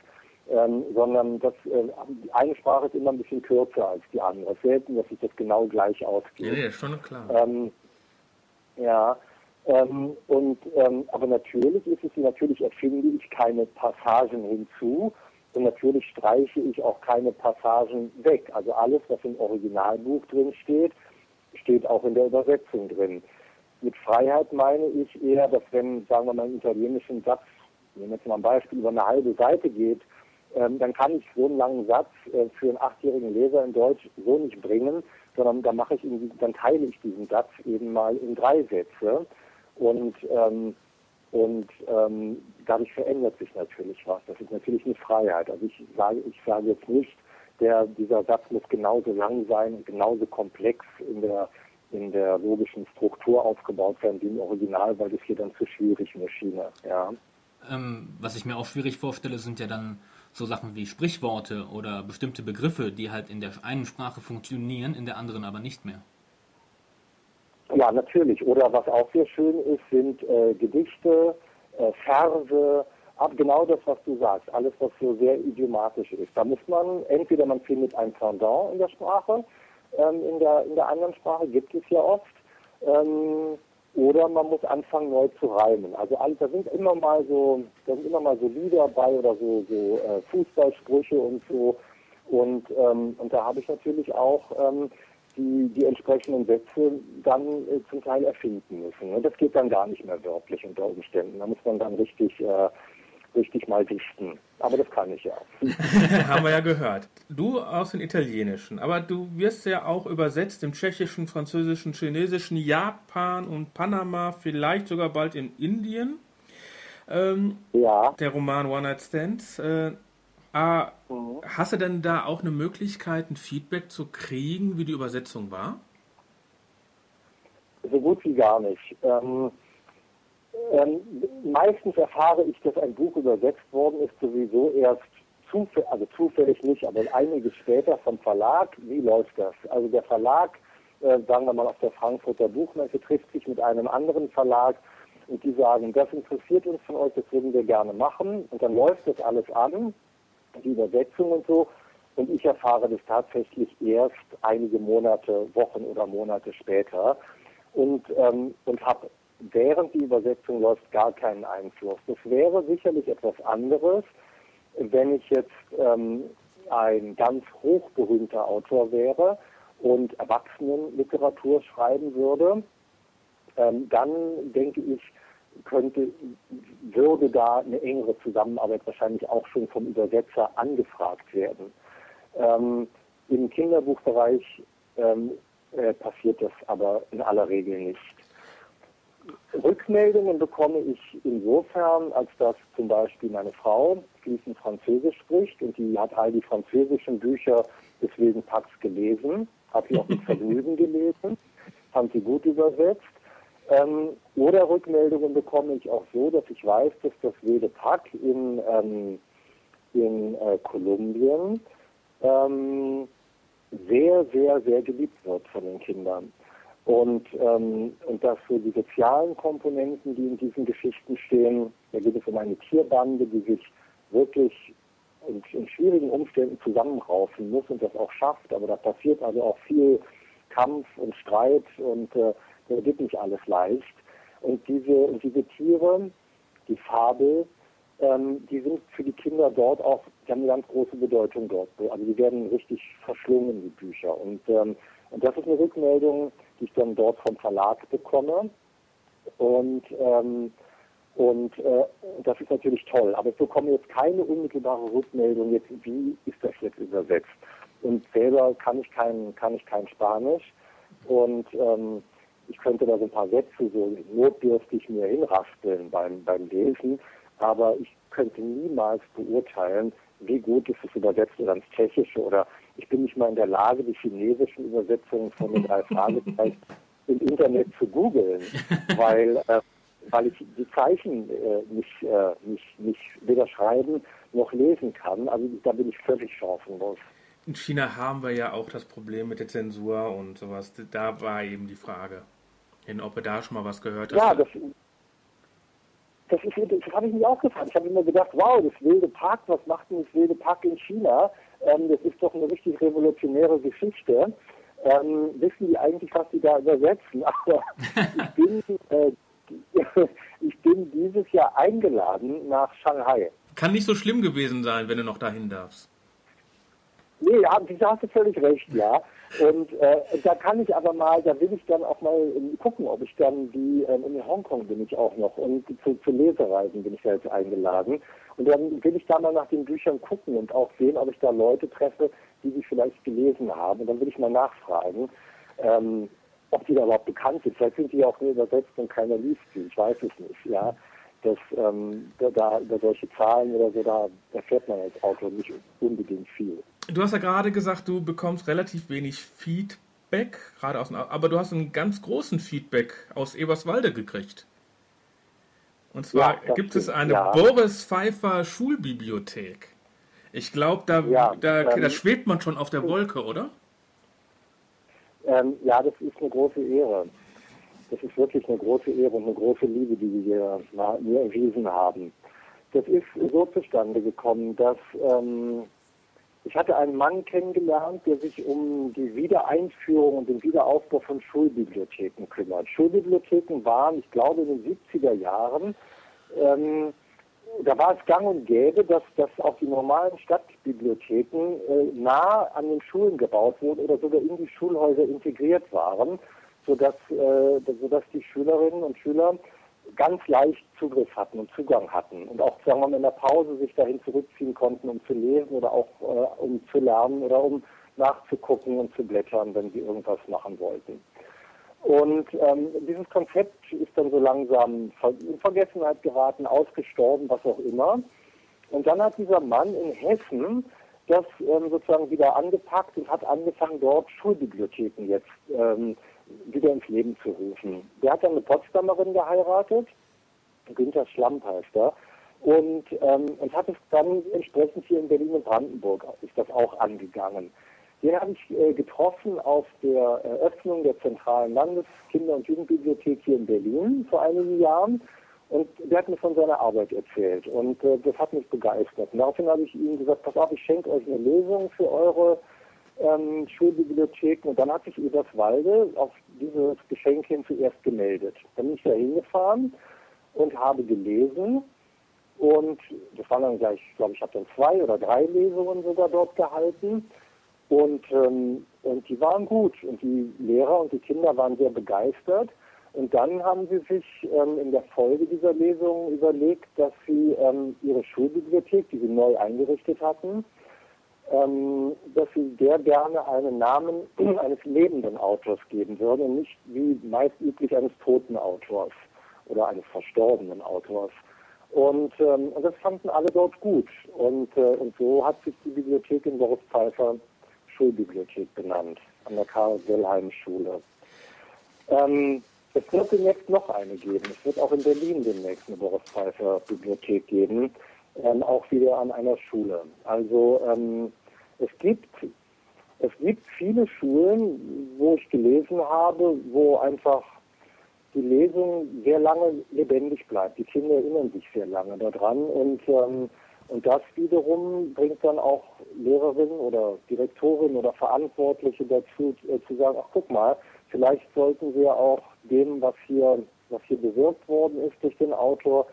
ähm, sondern dass äh, eine Sprache ist immer ein bisschen kürzer als die andere. Selten, dass sich das genau gleich ausgeht. Nee, nee, schon klar. Ähm, ja, ähm, und ähm, aber natürlich ist es natürlich erfinde ich keine Passagen hinzu und natürlich streiche ich auch keine Passagen weg. Also alles, was im Originalbuch drin steht, steht auch in der Übersetzung drin. Mit Freiheit meine ich eher, dass wenn, sagen wir mal, einen italienischen Satz, nehmen wir jetzt mal ein Beispiel, über eine halbe Seite geht, ähm, dann kann ich so einen langen Satz äh, für einen achtjährigen Leser in Deutsch so nicht bringen, sondern dann mache ich ihn, dann teile ich diesen Satz eben mal in drei Sätze und ähm, und ähm, dadurch verändert sich natürlich was. Das ist natürlich eine Freiheit. Also ich sage, ich sage jetzt nicht, der, dieser Satz muss genauso lang sein und genauso komplex in der, in der logischen Struktur aufgebaut sein wie im Original, weil das hier dann zu schwierig mir schiene. Ja. Ähm, was ich mir auch schwierig vorstelle, sind ja dann so Sachen wie Sprichworte oder bestimmte Begriffe, die halt in der einen Sprache funktionieren, in der anderen aber nicht mehr. Ja, natürlich. Oder was auch sehr schön ist, sind äh, Gedichte, äh, Verse, ab genau das, was du sagst, alles, was so sehr idiomatisch ist. Da muss man, entweder man findet ein Pendant in der Sprache, ähm, in, der, in der anderen Sprache gibt es ja oft, ähm, oder man muss anfangen neu zu reimen. Also alles, da sind immer mal so, da sind immer mal so Lieder bei oder so, so äh, Fußballsprüche und so. Und, ähm, und da habe ich natürlich auch ähm, die, die entsprechenden Sätze dann äh, zum Teil erfinden müssen. Ne? Das geht dann gar nicht mehr wörtlich unter Umständen. Da muss man dann richtig, äh, richtig mal dichten. Aber das kann ich ja. <laughs> Haben wir ja gehört. Du aus dem Italienischen, aber du wirst ja auch übersetzt im Tschechischen, Französischen, Chinesischen, Japan und Panama, vielleicht sogar bald in Indien. Ähm, ja. Der Roman One Night Stands. Äh, Ah, hast du denn da auch eine Möglichkeit, ein Feedback zu kriegen, wie die Übersetzung war? So gut wie gar nicht. Ähm, ähm, meistens erfahre ich, dass ein Buch übersetzt worden ist, sowieso erst zufällig, also zufällig nicht, aber einige später vom Verlag. Wie läuft das? Also der Verlag, äh, sagen wir mal auf der Frankfurter Buchmesse, trifft sich mit einem anderen Verlag und die sagen, das interessiert uns von euch, das würden wir gerne machen. Und dann läuft das alles an die Übersetzung und so. Und ich erfahre das tatsächlich erst einige Monate, Wochen oder Monate später und, ähm, und habe während die Übersetzung läuft gar keinen Einfluss. Das wäre sicherlich etwas anderes, wenn ich jetzt ähm, ein ganz hochberühmter Autor wäre und Erwachsenenliteratur schreiben würde. Ähm, dann denke ich, könnte, würde da eine engere Zusammenarbeit wahrscheinlich auch schon vom Übersetzer angefragt werden. Ähm, Im Kinderbuchbereich ähm, äh, passiert das aber in aller Regel nicht. Rückmeldungen bekomme ich insofern, als dass zum Beispiel meine Frau fließend Französisch spricht und die hat all die französischen Bücher des Wilden Pax gelesen, hat sie auch mit <laughs> Vergnügen gelesen, fand sie gut übersetzt ähm, oder Rückmeldungen bekomme ich auch so, dass ich weiß, dass das wilde Pack in, ähm, in äh, Kolumbien ähm, sehr, sehr, sehr geliebt wird von den Kindern. Und, ähm, und dass so die sozialen Komponenten, die in diesen Geschichten stehen, da geht es um eine Tierbande, die sich wirklich in, in schwierigen Umständen zusammenraufen muss und das auch schafft. Aber da passiert also auch viel Kampf und Streit und äh, das geht nicht alles leicht. Und diese, diese Tiere, die Fabel, ähm, die sind für die Kinder dort auch, die haben eine ganz große Bedeutung dort. Also die werden richtig verschlungen, die Bücher. Und, ähm, und das ist eine Rückmeldung, die ich dann dort vom Verlag bekomme. Und, ähm, und äh, das ist natürlich toll. Aber ich bekomme jetzt keine unmittelbare Rückmeldung, jetzt, wie ist das jetzt übersetzt. Und selber kann ich kein, kann ich kein Spanisch. Und ähm, ich könnte da so ein paar Sätze so notdürftig mir hinraspeln beim, beim Lesen, aber ich könnte niemals beurteilen, wie gut ist es übersetzt oder ins Tschechische oder ich bin nicht mal in der Lage, die chinesischen Übersetzungen von den drei Fragezeichen im Internet zu googeln, <laughs> weil, äh, weil ich die Zeichen äh, nicht, äh, nicht, nicht weder schreiben noch lesen kann. Also da bin ich völlig chancenlos. In China haben wir ja auch das Problem mit der Zensur und sowas. Da war eben die Frage, ob er da schon mal was gehört hat. Ja, das, das, ist, das habe ich mich auch gefragt. Ich habe immer gedacht, wow, das wilde Park, was macht denn das wilde Park in China? Ähm, das ist doch eine richtig revolutionäre Geschichte. Ähm, wissen die eigentlich, was die da übersetzen? <laughs> Aber ich bin, äh, <laughs> ich bin dieses Jahr eingeladen nach Shanghai. Kann nicht so schlimm gewesen sein, wenn du noch dahin darfst. Nee, ja, da hast du völlig recht, ja. Und äh, da kann ich aber mal, da will ich dann auch mal gucken, ob ich dann die, äh, in Hongkong bin ich auch noch und zu, zu Lesereisen bin ich da jetzt eingeladen. Und dann will ich da mal nach den Büchern gucken und auch sehen, ob ich da Leute treffe, die sie vielleicht gelesen haben. Und dann will ich mal nachfragen, ähm, ob die da überhaupt bekannt sind. Vielleicht sind die auch nur übersetzt und keiner liest sie. Ich weiß es nicht, ja. Das, ähm, da, da über solche Zahlen oder so, da erfährt man als Autor nicht unbedingt viel. Du hast ja gerade gesagt, du bekommst relativ wenig Feedback, gerade aus, aber du hast einen ganz großen Feedback aus Eberswalde gekriegt. Und zwar ja, gibt es eine ja. Boris Pfeiffer Schulbibliothek. Ich glaube, da, ja, da, ähm, da, schwebt man schon auf der Wolke, oder? Ähm, ja, das ist eine große Ehre. Das ist wirklich eine große Ehre und eine große Liebe, die wir mir erwiesen haben. Das ist so zustande gekommen, dass ähm, ich hatte einen Mann kennengelernt, der sich um die Wiedereinführung und den Wiederaufbau von Schulbibliotheken kümmert. Schulbibliotheken waren, ich glaube, in den 70er Jahren, ähm, da war es gang und gäbe, dass, dass auch die normalen Stadtbibliotheken äh, nah an den Schulen gebaut wurden oder sogar in die Schulhäuser integriert waren, sodass, äh, sodass die Schülerinnen und Schüler ganz leicht Zugriff hatten und Zugang hatten und auch, sagen wir mal, in der Pause sich dahin zurückziehen konnten, um zu lesen oder auch äh, um zu lernen oder um nachzugucken und zu blättern, wenn sie irgendwas machen wollten. Und ähm, dieses Konzept ist dann so langsam in Vergessenheit geraten, ausgestorben, was auch immer. Und dann hat dieser Mann in Hessen das ähm, sozusagen wieder angepackt und hat angefangen, dort Schulbibliotheken jetzt ähm, wieder ins Leben zu rufen. Der hat dann eine Potsdamerin geheiratet, Günther Schlamp heißt er, und, ähm, und hat es dann entsprechend hier in Berlin und Brandenburg ist das auch angegangen. Den habe ich äh, getroffen auf der Eröffnung der zentralen Landeskinder- und Jugendbibliothek hier in Berlin vor einigen Jahren. Und der hat mir von seiner Arbeit erzählt. Und äh, das hat mich begeistert. Und daraufhin habe ich ihm gesagt, pass auf, ich schenke euch eine Lösung für eure ähm, Schulbibliotheken. Und dann hat sich Eberswalde auf dieses Geschenk hin zuerst gemeldet. Dann bin ich da hingefahren und habe gelesen. Und das waren dann gleich, ich glaube, ich habe dann zwei oder drei Lesungen sogar dort gehalten. Und, ähm, und die waren gut. Und die Lehrer und die Kinder waren sehr begeistert. Und dann haben sie sich ähm, in der Folge dieser Lesung überlegt, dass sie ähm, ihre Schulbibliothek, die sie neu eingerichtet hatten, ähm, dass sie der gerne einen Namen <clears throat> eines lebenden Autors geben würden und nicht wie meist üblich eines toten Autors oder eines verstorbenen Autors. Und, ähm, und das fanden alle dort gut. Und, äh, und so hat sich die Bibliothek in Boris Pfeiffer Schulbibliothek benannt, an der Karl-Wilhelm-Schule. Ähm, es wird demnächst noch eine geben. Es wird auch in Berlin demnächst eine Boris Pfeiffer Bibliothek geben ähm, auch wieder an einer Schule. Also ähm, es gibt es gibt viele Schulen, wo ich gelesen habe, wo einfach die Lesung sehr lange lebendig bleibt. Die Kinder erinnern sich sehr lange daran und ähm, und das wiederum bringt dann auch Lehrerinnen oder Direktorinnen oder Verantwortliche dazu, äh, zu sagen, ach guck mal, vielleicht sollten wir auch dem, was hier, was hier bewirkt worden ist durch den Autor,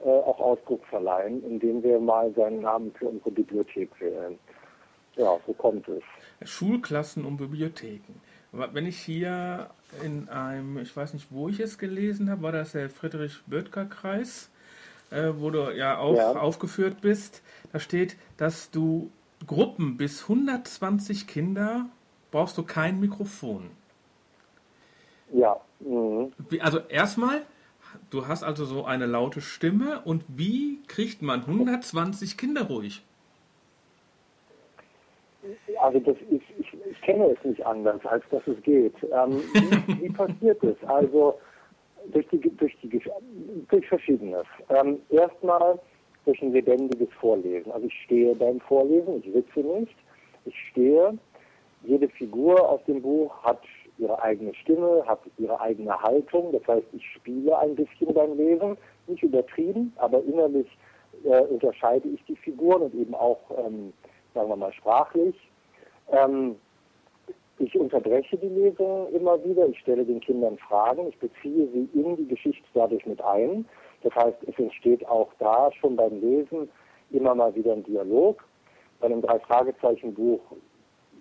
äh, auch Ausdruck verleihen, indem wir mal seinen Namen für unsere Bibliothek wählen. Ja, so kommt es. Schulklassen und Bibliotheken. Wenn ich hier in einem, ich weiß nicht, wo ich es gelesen habe, war das der Friedrich-Böttger-Kreis, äh, wo du ja auch ja. aufgeführt bist. Da steht, dass du Gruppen bis 120 Kinder brauchst du kein Mikrofon. Ja. Mhm. Also erstmal, du hast also so eine laute Stimme und wie kriegt man 120 Kinder ruhig? Also das ist, ich, ich kenne es nicht anders, als dass es geht. Ähm, wie, wie passiert es? Also durch die durch die durch verschiedenes. Ähm, erstmal durch ein lebendiges Vorlesen. Also ich stehe beim Vorlesen, ich sitze nicht, ich stehe. Jede Figur aus dem Buch hat ihre eigene Stimme, hat ihre eigene Haltung. Das heißt, ich spiele ein bisschen beim Lesen, nicht übertrieben, aber innerlich äh, unterscheide ich die Figuren und eben auch, ähm, sagen wir mal, sprachlich. Ähm, ich unterbreche die Lesung immer wieder, ich stelle den Kindern Fragen, ich beziehe sie in die Geschichte dadurch mit ein. Das heißt, es entsteht auch da schon beim Lesen immer mal wieder ein Dialog. Bei einem Drei-Fragezeichen-Buch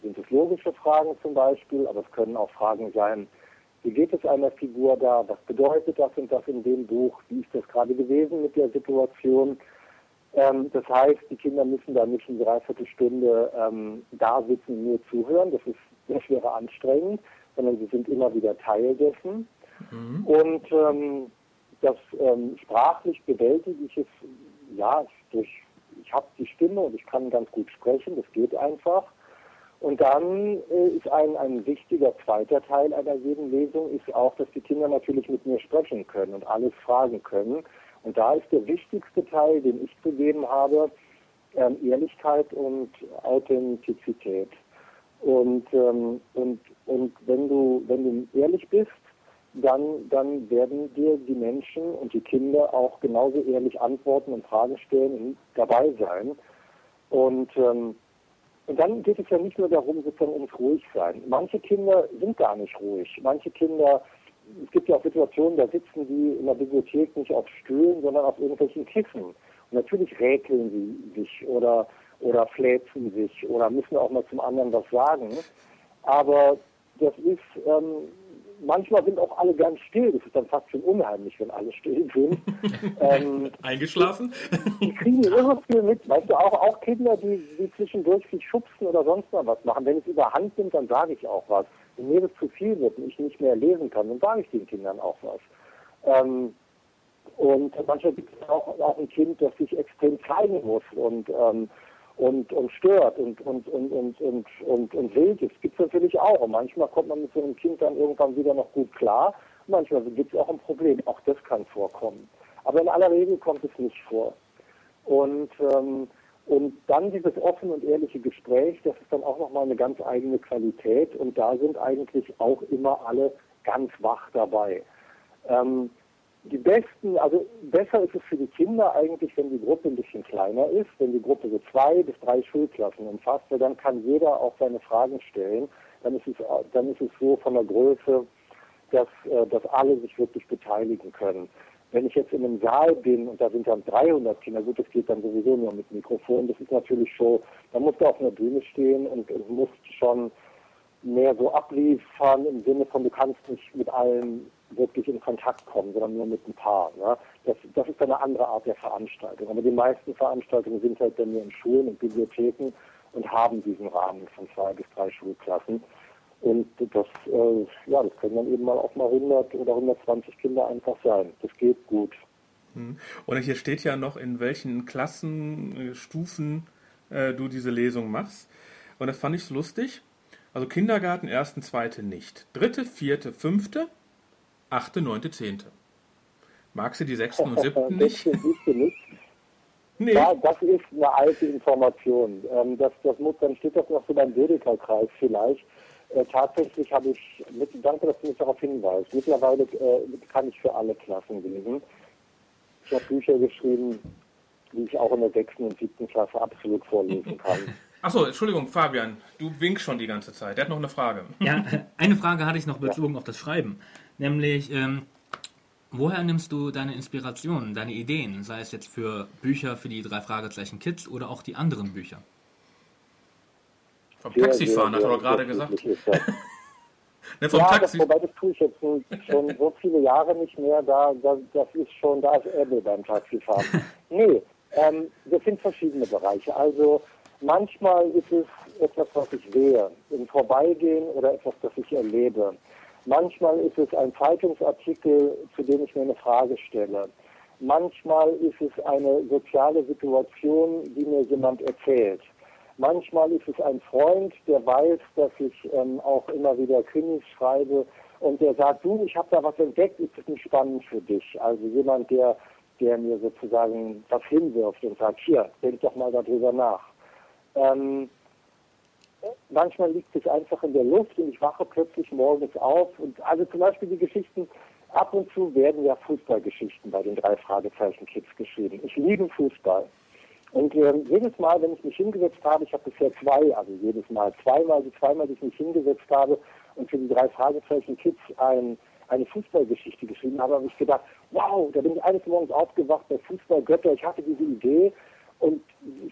sind es logische Fragen zum Beispiel, aber es können auch Fragen sein, wie geht es einer Figur da, was bedeutet das und das in dem Buch, wie ist das gerade gewesen mit der Situation. Ähm, das heißt, die Kinder müssen da nicht eine Dreiviertelstunde ähm, da sitzen und nur zuhören, das ist sehr schwer anstrengend, sondern sie sind immer wieder Teil dessen. Mhm. Und ähm, das ähm, sprachlich bewältige ich es, ja, durch, ich habe die Stimme und ich kann ganz gut sprechen, das geht einfach. Und dann äh, ist ein, ein wichtiger zweiter Teil einer jeden Lesung ist auch, dass die Kinder natürlich mit mir sprechen können und alles fragen können. Und da ist der wichtigste Teil, den ich zu geben habe, ähm, Ehrlichkeit und Authentizität. Und, ähm, und, und wenn du, wenn du ehrlich bist, dann, dann werden dir die Menschen und die Kinder auch genauso ehrlich antworten und Fragen stellen und dabei sein. Und ähm, und dann geht es ja nicht nur darum, sozusagen ums ruhig sein. Manche Kinder sind gar nicht ruhig. Manche Kinder, es gibt ja auch Situationen, da sitzen die in der Bibliothek nicht auf Stühlen, sondern auf irgendwelchen Kissen. Und natürlich räkeln sie sich oder, oder fläzen sich oder müssen auch mal zum anderen was sagen. Aber das ist, ähm, manchmal sind auch alle ganz still. Das ist dann fast schon unheimlich, wenn alle still sind. <laughs> ähm, Eingeschlafen? Die, kriegen irre viel mit. Weißt du, auch, auch Kinder, die, die zwischendurch sich schubsen oder sonst noch was machen. Wenn es überhand nimmt, dann sage ich auch was. Wenn mir das zu viel wird und ich nicht mehr lesen kann, dann sage ich den Kindern auch was. Ähm, und manchmal gibt es auch, auch ein Kind, das sich extrem zeigen muss und ähm, und, und stört und, und, und, und, und, und, und wild ist. Gibt es natürlich auch. Und manchmal kommt man mit so einem Kind dann irgendwann wieder noch gut klar. Manchmal gibt es auch ein Problem. Auch das kann vorkommen. Aber in aller Regel kommt es nicht vor. Und, ähm, und dann dieses offene und ehrliche Gespräch, das ist dann auch nochmal eine ganz eigene Qualität. Und da sind eigentlich auch immer alle ganz wach dabei. Ähm, die besten, also besser ist es für die Kinder eigentlich, wenn die Gruppe ein bisschen kleiner ist, wenn die Gruppe so zwei bis drei Schulklassen umfasst, weil dann kann jeder auch seine Fragen stellen. Dann ist es, dann ist es so von der Größe, dass, äh, dass alle sich wirklich beteiligen können. Wenn ich jetzt in einem Saal bin und da sind dann 300 Kinder, gut, das geht dann sowieso nur mit Mikrofon, das ist natürlich schon, da musst du auf einer Bühne stehen und, musst schon mehr so abliefern im Sinne von, du kannst nicht mit allen wirklich in Kontakt kommen, sondern nur mit ein paar. Ne? Das, das ist eine andere Art der Veranstaltung. Aber die meisten Veranstaltungen sind halt dann nur in Schulen und Bibliotheken und haben diesen Rahmen von zwei bis drei Schulklassen. Und das, äh, ja, das können dann eben mal auch mal 100 oder 120 Kinder einfach sein. Das geht gut. Hm. Und hier steht ja noch, in welchen Klassenstufen äh, du diese Lesung machst. Und das fand ich so lustig. Also Kindergarten, ersten, zweite nicht. Dritte, vierte, fünfte, achte, neunte, zehnte. Magst du die sechsten und <laughs> siebten nicht? nicht. Nee. Ja, das ist eine alte Information. Ähm, das, das muss, dann steht das noch so beim Bödeker-Kreis vielleicht. Äh, tatsächlich habe ich, mit, danke, dass du mich darauf hinweist, mittlerweile äh, kann ich für alle Klassen lesen. Ich habe Bücher geschrieben, die ich auch in der sechsten und siebten Klasse absolut vorlesen kann. <laughs> Achso, Entschuldigung, Fabian, du winkst schon die ganze Zeit. Der hat noch eine Frage. <laughs> Ja, eine Frage hatte ich noch bezogen auf das Schreiben. Nämlich, ähm, woher nimmst du deine Inspirationen, deine Ideen, sei es jetzt für Bücher für die drei Fragezeichen Kids oder auch die anderen Bücher? Vom Taxifahren, hat er doch gerade gesagt. <laughs> ne, vom ja, Taxi. Das, wobei das tue ich jetzt schon so viele Jahre nicht mehr. Da, da, das ist schon, da ist Ebbe beim Taxifahren. <laughs> nee, ähm, das sind verschiedene Bereiche. Also manchmal ist es etwas, was ich sehe, im Vorbeigehen oder etwas, das ich erlebe. Manchmal ist es ein Zeitungsartikel, zu dem ich mir eine Frage stelle. Manchmal ist es eine soziale Situation, die mir jemand erzählt. Manchmal ist es ein Freund, der weiß, dass ich ähm, auch immer wieder Krimis schreibe und der sagt, du, ich habe da was entdeckt, ist es nicht spannend für dich? Also jemand, der, der mir sozusagen was hinwirft und sagt, hier, denk doch mal darüber nach. Ähm, manchmal liegt es einfach in der Luft und ich wache plötzlich morgens auf und also zum Beispiel die Geschichten, ab und zu werden ja Fußballgeschichten bei den drei Fragezeichen Kids geschrieben. Ich liebe Fußball. Und ähm, jedes Mal, wenn ich mich hingesetzt habe, ich habe bisher zwei, also jedes Mal zweimal, die zweimal, die ich mich hingesetzt habe und für die drei Fragezeichen Kids ein, eine Fußballgeschichte geschrieben habe, habe ich gedacht, wow, da bin ich eines Morgens aufgewacht bei Fußballgötter, ich hatte diese Idee und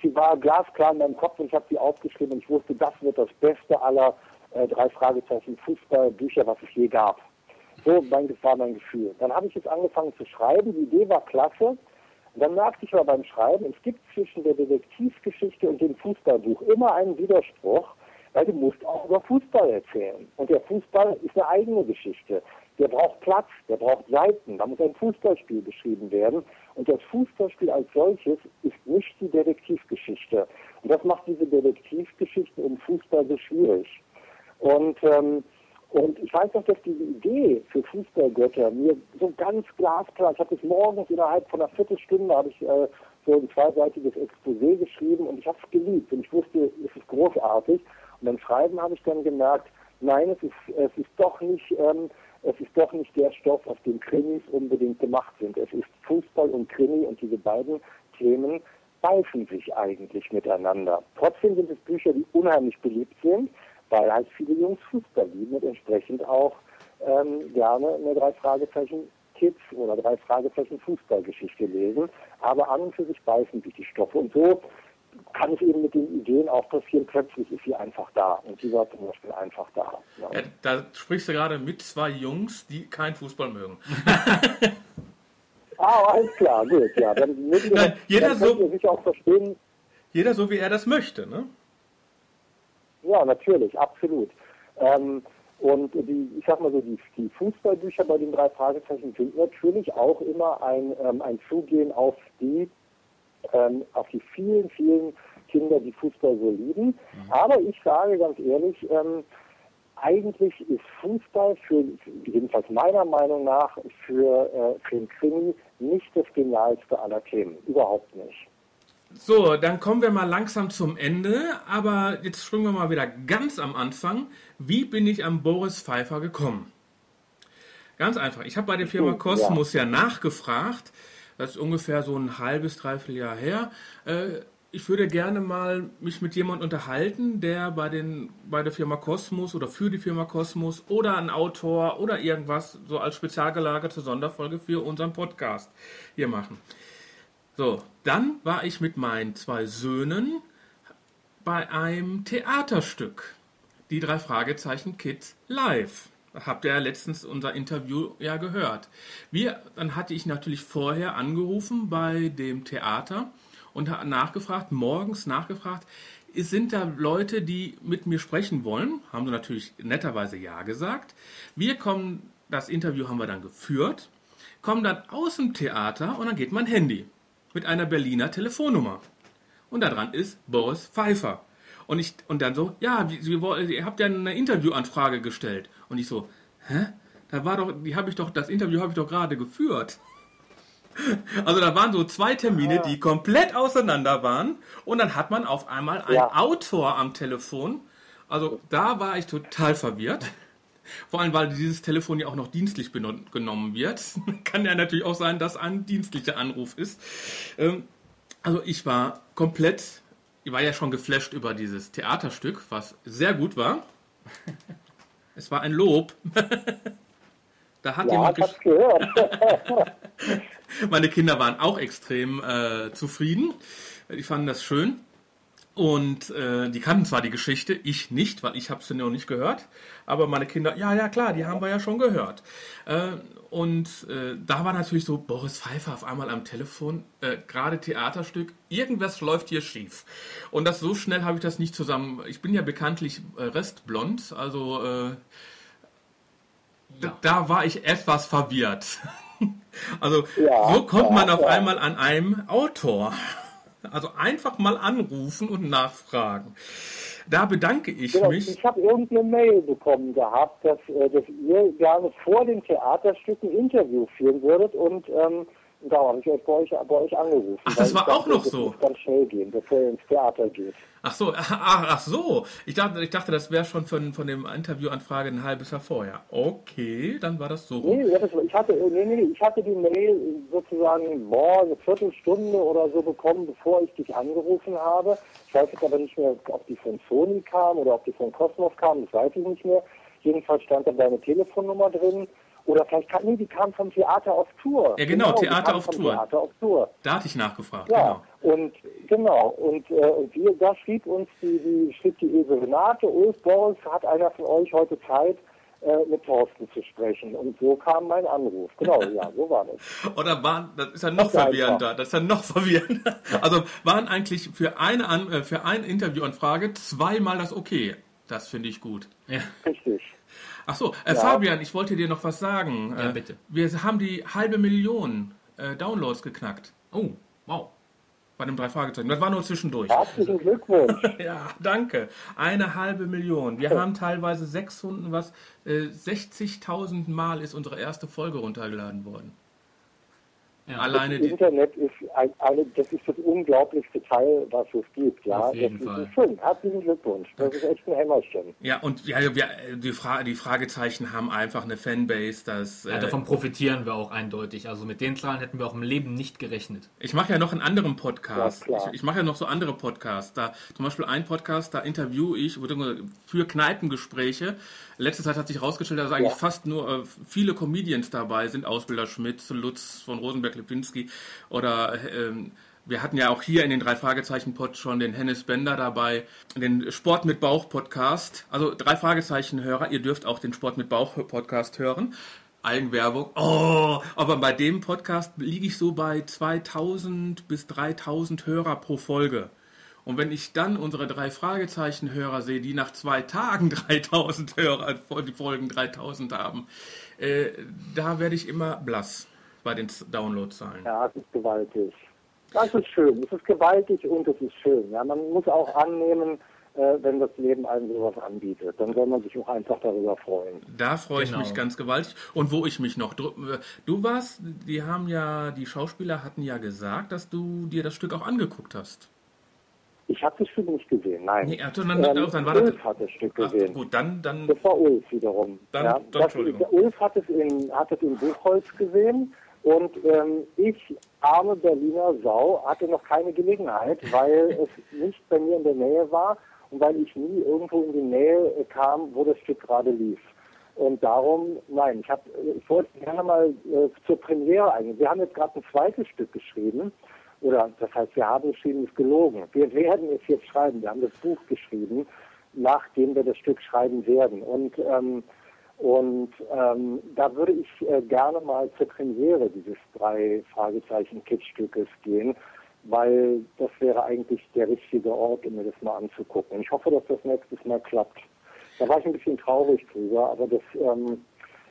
sie war glasklar in meinem Kopf und ich habe sie aufgeschrieben und ich wusste, das wird das Beste aller äh, drei Fragezeichen Fußballbücher, was es je gab. So mein, war mein Gefühl. Dann habe ich jetzt angefangen zu schreiben, die Idee war klasse und dann merkte ich aber beim Schreiben, es gibt zwischen der Detektivgeschichte und dem Fußballbuch immer einen Widerspruch, weil du musst auch über Fußball erzählen. Und der Fußball ist eine eigene Geschichte. Der braucht Platz, der braucht Seiten, da muss ein Fußballspiel beschrieben werden. Und das Fußballspiel als solches ist nicht die Detektivgeschichte. Und das macht diese Detektivgeschichte um Fußball so schwierig. Und ähm, und ich weiß noch, dass diese Idee für Fußballgötter mir so ganz glasklar, ich habe es morgens innerhalb von einer Viertelstunde, habe ich äh, so ein zweiseitiges Exposé geschrieben und ich habe es geliebt und ich wusste, es ist großartig. Und beim Schreiben habe ich dann gemerkt, nein, es ist, es ist doch nicht, ähm, es ist doch nicht der Stoff, auf dem Krimis unbedingt gemacht sind. Es ist Fußball und Krimi und diese beiden Themen beißen sich eigentlich miteinander. Trotzdem sind es Bücher, die unheimlich beliebt sind weil halt viele Jungs Fußball lieben und entsprechend auch ähm, gerne eine drei Fragezeichen Kids oder drei Fragezeichen Fußballgeschichte lesen. Aber an und für sich beißen sich die Stoffe. Und so kann es eben mit den Ideen auch passieren. Plötzlich ist sie einfach da. Und sie war zum Beispiel einfach da. Ja. Ja, da sprichst du gerade mit zwei Jungs, die kein Fußball mögen. <laughs> ah, alles klar, gut. Ja, dann, <laughs> Nein, jeder dann so, sich auch verstehen. Jeder so, wie er das möchte, ne? Ja, natürlich, absolut. Ähm, und die, ich sag mal so, die, die Fußballbücher bei den drei Fragezeichen sind natürlich auch immer ein, ähm, ein Zugehen auf die, ähm, auf die vielen, vielen Kinder, die Fußball so lieben. Mhm. Aber ich sage ganz ehrlich, ähm, eigentlich ist Fußball für, jedenfalls meiner Meinung nach, für, äh, für den Krimi nicht das genialste aller Themen. Überhaupt nicht. So, dann kommen wir mal langsam zum Ende, aber jetzt springen wir mal wieder ganz am Anfang. Wie bin ich an Boris Pfeiffer gekommen? Ganz einfach. Ich habe bei der Firma Cosmos ja. ja nachgefragt. Das ist ungefähr so ein halbes, dreiviertel Jahr her. Äh, ich würde gerne mal mich mit jemandem unterhalten, der bei, den, bei der Firma Cosmos oder für die Firma Cosmos oder ein Autor oder irgendwas so als spezial gelagerte Sonderfolge für unseren Podcast hier machen. So, dann war ich mit meinen zwei Söhnen bei einem Theaterstück. Die drei Fragezeichen Kids live. Habt ihr ja letztens unser Interview ja gehört. Wir, dann hatte ich natürlich vorher angerufen bei dem Theater und nachgefragt, morgens nachgefragt, sind da Leute, die mit mir sprechen wollen? Haben sie natürlich netterweise ja gesagt. Wir kommen, das Interview haben wir dann geführt, kommen dann aus dem Theater und dann geht mein Handy mit einer Berliner Telefonnummer. Und da dran ist Boris Pfeiffer. Und, ich, und dann so, ja, wie, wie, ihr habt ja eine Interviewanfrage gestellt. Und ich so, hä? Da war doch, die habe ich doch, das Interview habe ich doch gerade geführt. <laughs> Also da waren so zwei Termine, die komplett auseinander waren. Und dann hat man auf einmal einen ja. Autor am Telefon. Also da war ich total verwirrt. Vor allem, weil dieses Telefon ja auch noch dienstlich genommen wird. <laughs> Kann ja natürlich auch sein, dass ein dienstlicher Anruf ist. Ähm, also ich war komplett, ich war ja schon geflasht über dieses Theaterstück, was sehr gut war. <laughs> Es war ein Lob. <laughs> da hat ja, jemand gehört. <laughs> Meine Kinder waren auch extrem äh, zufrieden. Die fanden das schön. Und äh, die kannten zwar die Geschichte, ich nicht, weil ich habe sie noch nicht gehört, aber meine Kinder, ja, ja klar, die haben wir ja schon gehört. Äh, und äh, da war natürlich so Boris Pfeiffer auf einmal am Telefon, äh, gerade Theaterstück, irgendwas läuft hier schief. Und das so schnell habe ich das nicht zusammen. Ich bin ja bekanntlich äh, restblond, also äh, Da, da war ich etwas verwirrt. <laughs> Also Ja, so kommt ja, man auf ja. einmal an einem Autor. Also einfach mal anrufen und nachfragen. Da bedanke ich Genau, mich. ich habe irgendeine Mail bekommen gehabt, dass, äh, dass ihr gerne vor dem Theaterstück ein Interview führen würdet und ähm, da habe ich euch bei euch, bei euch angerufen. Ach, das war dachte, auch noch das so. muss ganz schnell gehen, bevor ihr ins Theater geht. Ach so, <laughs> ach, ach so. Ich dachte, ich dachte, das wäre schon von, von dem Interviewanfrage ein halbes Jahr vorher. Okay, dann war das so. rum. Nee, das, ich hatte, nee, nee, ich hatte die Mail sozusagen, boah, eine Viertelstunde oder so bekommen, bevor ich dich angerufen habe. Ich weiß jetzt aber nicht mehr, ob die von Sony kam oder ob die von Cosmos kam, das weiß ich nicht mehr. Jedenfalls stand da deine Telefonnummer drin. Oder vielleicht kam, nee, die kam vom Theater auf Tour. Ja, genau, die Theater auf Tour. Theater auf Tour. Da hatte ich nachgefragt. Ja, Genau. und genau, und, äh, und wir, da schrieb uns die, die, schrieb die Ilse Renate, Ulf Boris, hat einer von euch heute Zeit, äh, mit Thorsten zu sprechen. Und so kam mein Anruf. Genau, ja, so war das. <laughs> Oder waren, das ist ja noch Ja, verwirrender, das ist ja noch verwirrender. <laughs> Also waren eigentlich für eine, An äh, für eine Interviewanfrage zweimal das Okay. Das finde ich gut. Ja. Richtig. Ach so, äh, Fabian, ich wollte dir noch was sagen. Ja, Äh, bitte. Wir haben die halbe Million äh, Downloads geknackt. Oh, wow. Bei dem drei Fragezeichen. Das war nur zwischendurch. Herzlichen Glückwunsch. <laughs> Ja, danke. Eine halbe Million. Wir haben teilweise 600, was, äh, 60.000 Mal ist unsere erste Folge runtergeladen worden. Ja. Alleine Das die, Internet ist ein, eine, das ist das unglaublichste Teil, was es gibt. Ja, Auf jeden das Fall. ist schön. Herzlichen Glückwunsch. Das ist echt ein Hämmerchen. ja, und ja, wir, die, Fra die Fragezeichen haben einfach eine Fanbase, das. Ja, Äh, davon profitieren wir auch eindeutig. Also mit den Zahlen hätten wir auch im Leben nicht gerechnet. Ich mache ja noch einen anderen Podcast. Ja, klar. ich ich mache ja noch so andere Podcasts. Da, zum Beispiel ein Podcast, da interviewe ich für Kneipengespräche. Letzte Zeit hat sich herausgestellt, dass eigentlich Ja. fast nur äh, viele Comedians dabei sind. Ausbilder Schmitz, Lutz von Rosenberg-Lipinski oder ähm, wir hatten ja auch hier in den drei Fragezeichen Pod schon den Hennes Bender dabei, den Sport mit Bauch Podcast. Also drei Fragezeichen Hörer, ihr dürft auch den Sport mit Bauch Podcast hören. Eigenwerbung. Oh, aber bei dem Podcast liege ich so bei 2000 bis 3000 Hörer pro Folge. Und wenn ich dann unsere drei Fragezeichen-Hörer sehe, die nach zwei Tagen <laughs> 3000 Hörer, die Folgen 3000 haben, äh, da werde ich immer blass bei den Downloadzahlen. Ja, es ist gewaltig. Das ist schön. Es ist gewaltig und es ist schön. Ja, man muss auch annehmen, äh, wenn das Leben einem sowas anbietet. Dann soll man sich auch einfach darüber freuen. Da freue Genau. ich mich ganz gewaltig. Und wo ich mich noch drü- Du warst, die haben ja, die Schauspieler hatten ja gesagt, dass du dir das Stück auch angeguckt hast. Ich habe das Stück nicht gesehen, nein. Nee, also dann- ähm, dann war das- Ulf hat das Stück Ach, gesehen. gut, dann, dann Das war Ulf wiederum. Dann- ja, dann das, Ulf hat es in, hat es in Buchholz gesehen und ähm, ich, arme Berliner Sau, hatte noch keine Gelegenheit, weil <laughs> es nicht bei mir in der Nähe war und weil ich nie irgendwo in die Nähe äh, kam, wo das Stück gerade lief. Und darum, nein, ich, hab, ich wollte gerne mal äh, zur Premiere eigentlich. Wir haben jetzt gerade ein zweites Stück geschrieben. Oder das heißt, wir haben geschrieben, ist gelogen. Wir werden es jetzt schreiben. Wir haben das Buch geschrieben, nachdem wir das Stück schreiben werden. Und, ähm, und ähm, da würde ich äh, gerne mal zur Premiere dieses drei Fragezeichen Kitschstückes gehen, weil das wäre eigentlich der richtige Ort, um mir das mal anzugucken. Und ich hoffe, dass das nächstes Mal klappt. Da war ich ein bisschen traurig drüber, aber das, ähm,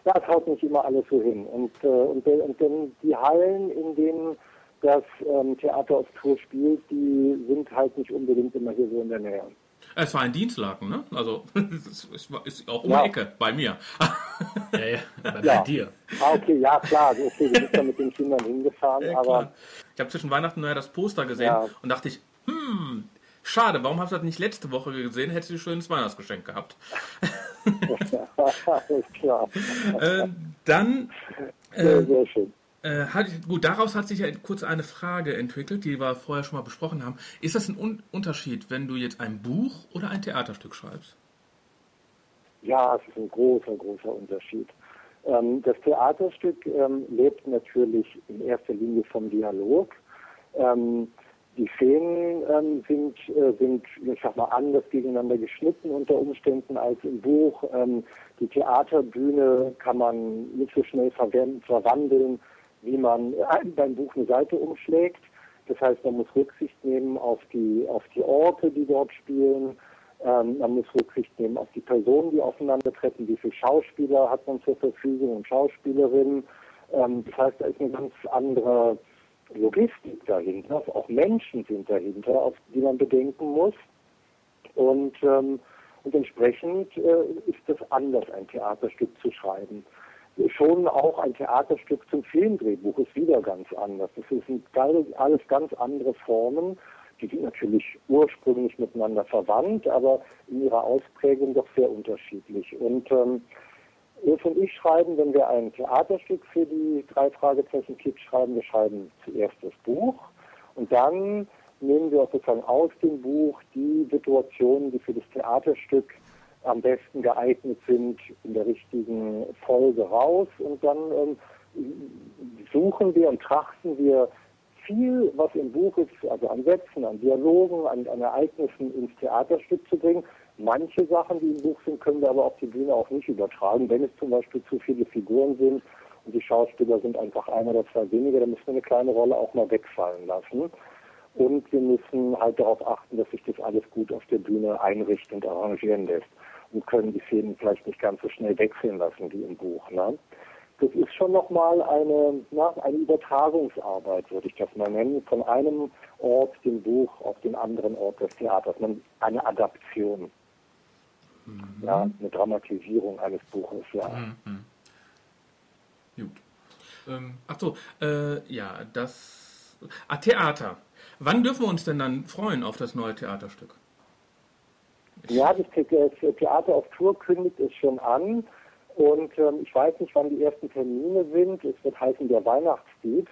ja, es haut nicht immer alles so hin. Und, äh, und, und denn die Hallen, in denen das ähm, Theater auf Tour spielt, die sind halt nicht unbedingt immer hier so in der Nähe. Es war ein Dienstlaken, ne? Also <laughs> es ist auch um Ja. die Ecke bei mir. Ja, ja, <laughs> bei, Ja. dir. Ah, okay, ja klar, okay, du bist da mit den Kindern hingefahren, Ja, aber klar. ich habe zwischen Weihnachten und Neujahr das Poster gesehen Ja. und dachte ich, hm, schade, warum hast du das nicht letzte Woche gesehen? Hättest du ein schönes Weihnachtsgeschenk gehabt. <laughs> alles klar. Äh, dann Sehr, äh, sehr schön. Äh, hat, gut, daraus hat sich ja kurz eine Frage entwickelt, die wir vorher schon mal besprochen haben. Ist das ein Un Unterschied, wenn du jetzt ein Buch oder ein Theaterstück schreibst? Ja, es ist ein großer, großer Unterschied. Ähm, das Theaterstück ähm, lebt natürlich in erster Linie vom Dialog. Ähm, die Szenen ähm, sind, äh, sind, ich sag mal, anders gegeneinander geschnitten unter Umständen als im Buch. Ähm, die Theaterbühne kann man nicht so schnell verwandeln, wie man äh, beim Buch eine Seite umschlägt. Das heißt, man muss Rücksicht nehmen auf die, auf die Orte, die dort spielen. Ähm, man muss Rücksicht nehmen auf die Personen, die aufeinandertreffen, wie viele Schauspieler hat man zur Verfügung und Schauspielerinnen. Ähm, das heißt, da ist eine ganz andere Logistik dahinter, auch Menschen sind dahinter, auf die man bedenken muss. Und, ähm, und entsprechend äh, ist das anders, ein Theaterstück zu schreiben. Schon auch ein Theaterstück zum Filmdrehbuch ist wieder ganz anders. Das sind alles ganz andere Formen. Die sind natürlich ursprünglich miteinander verwandt, aber in ihrer Ausprägung doch sehr unterschiedlich. Und ähm, Ulf und ich schreiben, wenn wir ein Theaterstück für die drei Fragezeichen Kids schreiben, wir schreiben zuerst das Buch und dann nehmen wir sozusagen aus dem Buch die Situationen, die für das Theaterstück am besten geeignet sind, in der richtigen Folge raus und dann ähm, suchen wir und trachten wir viel, was im Buch ist, also an Sätzen, an Dialogen, an, an Ereignissen ins Theaterstück zu bringen Manche Sachen, die im Buch sind, können wir aber auf die Bühne auch nicht übertragen. Wenn es zum Beispiel zu viele Figuren sind und die Schauspieler sind einfach ein oder zwei weniger, dann müssen wir eine kleine Rolle auch mal wegfallen lassen. Und wir müssen halt darauf achten, dass sich das alles gut auf der Bühne einrichten und arrangieren lässt. Und können die Szenen vielleicht nicht ganz so schnell wechseln lassen wie im Buch. Ne? Das ist schon nochmal eine, na, eine Übertragungsarbeit, würde ich das mal nennen, von einem Ort, dem Buch, auf den anderen Ort des Theaters. Eine Adaption. Mhm. Ja, eine Dramatisierung eines Buches, ja. Mhm. Gut. Ähm, ach so, äh, ja, das ah, Theater. Wann dürfen wir uns denn dann freuen auf das neue Theaterstück? Ja, das Theater auf Tour kündigt es schon an und ähm, ich weiß nicht, wann die ersten Termine sind. Es wird heißen der Weihnachtslied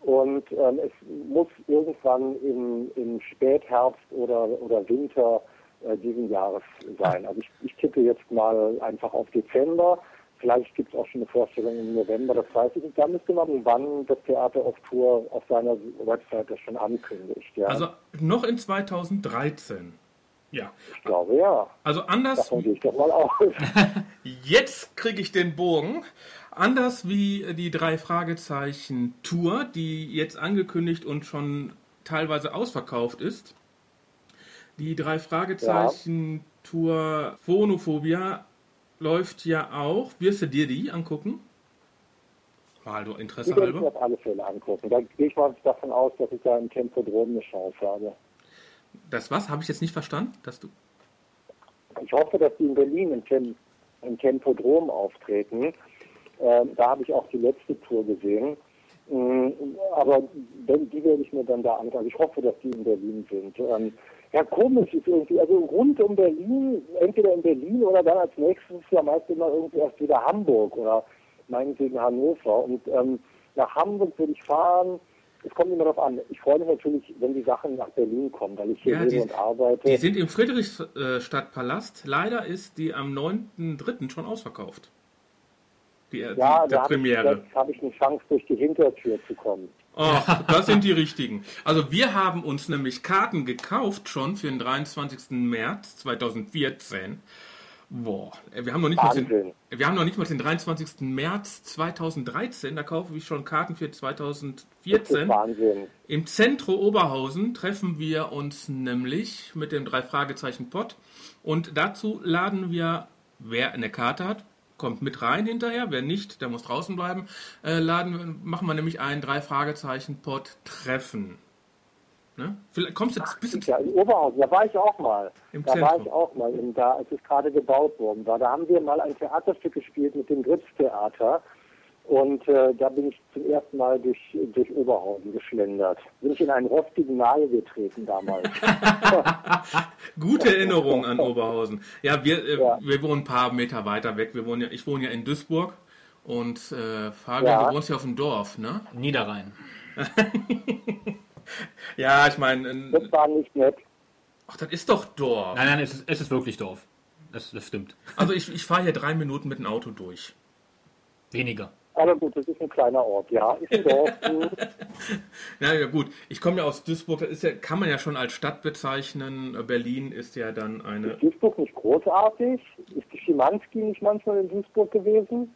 und ähm, es muss irgendwann im, im Spätherbst oder, oder Winter äh, diesen Jahres sein. Also ich, ich tippe jetzt mal einfach auf Dezember. Vielleicht gibt es auch schon eine Vorstellung im November, das weiß ich nicht. Da müsste man, wann das Theater auf Tour auf seiner Webseite schon ankündigt. Ja. Also noch in 2013. Ja. Ich glaube ja. Also anders. Davon gehe ich doch mal aus. <laughs> Jetzt kriege ich den Bogen. Anders wie die drei Fragezeichen Tour, die jetzt angekündigt und schon teilweise ausverkauft ist, die drei Fragezeichen Tour Phonophobia läuft ja auch. Wirst du dir die angucken? Mal du Interesse halber? Ich auf alle Fälle angucken. Da gehe ich mal davon aus, dass ich da im Tempodrom eine Chance habe. Das was? Habe ich jetzt nicht verstanden? Dass du ich hoffe, dass die in Berlin im, Tem im Tempodrom auftreten. Ähm, da habe ich auch die letzte Tour gesehen. Ähm, aber die werde ich mir dann da anschauen. Ich hoffe, dass die in Berlin sind. Ähm, ja, komisch ist irgendwie, also rund um Berlin, entweder in Berlin oder dann als nächstes ja meist immer irgendwie erst wieder Hamburg oder meinetwegen Hannover. Und ähm, nach Hamburg würde ich fahren. Es kommt immer darauf an. Ich freue mich natürlich, wenn die Sachen nach Berlin kommen, weil ich hier ja, lebe und arbeite. Die sind im Friedrichstadtpalast. Leider ist die am 9.3. schon ausverkauft. Die, ja, die, der da Premiere. habe ich eine Chance, durch die Hintertür zu kommen. Oh, <laughs> das sind die richtigen. Also wir haben uns nämlich Karten gekauft schon für den 23. März 2014. Boah, wir haben noch nicht mal den, wir haben noch nicht mal den 23. März 2013, da kaufe ich schon Karten für 2014. Wahnsinn. Im Zentro Oberhausen treffen wir uns nämlich mit dem drei Fragezeichen Pott und dazu laden wir, wer eine Karte hat, kommt mit rein hinterher. Wer nicht, der muss draußen bleiben. Äh, laden, machen wir nämlich ein drei Fragezeichen Pod Treffen. Ne? Vielleicht kommst du jetzt ein bisschen. Ja, in Oberhausen, da war ich auch mal. Im da Zentrum. war ich auch mal, in, da, als es gerade gebaut worden war. Da haben wir mal ein Theaterstück gespielt mit dem Gritz-Theater. Und äh, da bin ich zum ersten Mal durch, durch Oberhausen geschlendert. Bin ich in einen rostigen Nagel getreten damals. <laughs> Gute Erinnerung an Oberhausen. Ja, wir, äh, ja. wir wohnen ein paar Meter weiter weg. Wir wohnen ja, ich wohne ja in Duisburg und äh, Fabian, ja. du wohnst ja auf dem Dorf, ne? Niederrhein. <laughs> <laughs> ja, ich meine. Das war nicht nett. Ach, das ist doch Dorf. Nein, nein, es ist, es ist wirklich Dorf. Das, das stimmt. Also ich, ich fahre hier drei Minuten mit dem Auto durch. Weniger. Aber gut, das ist ein kleiner Ort, ja. Ist ein <laughs> Dorf. ja, ja, gut. Ich komme ja aus Duisburg, das ist ja, kann man ja schon als Stadt bezeichnen. Berlin ist ja dann eine. Ist Duisburg nicht großartig? Ist die Schimanski nicht manchmal in Duisburg gewesen?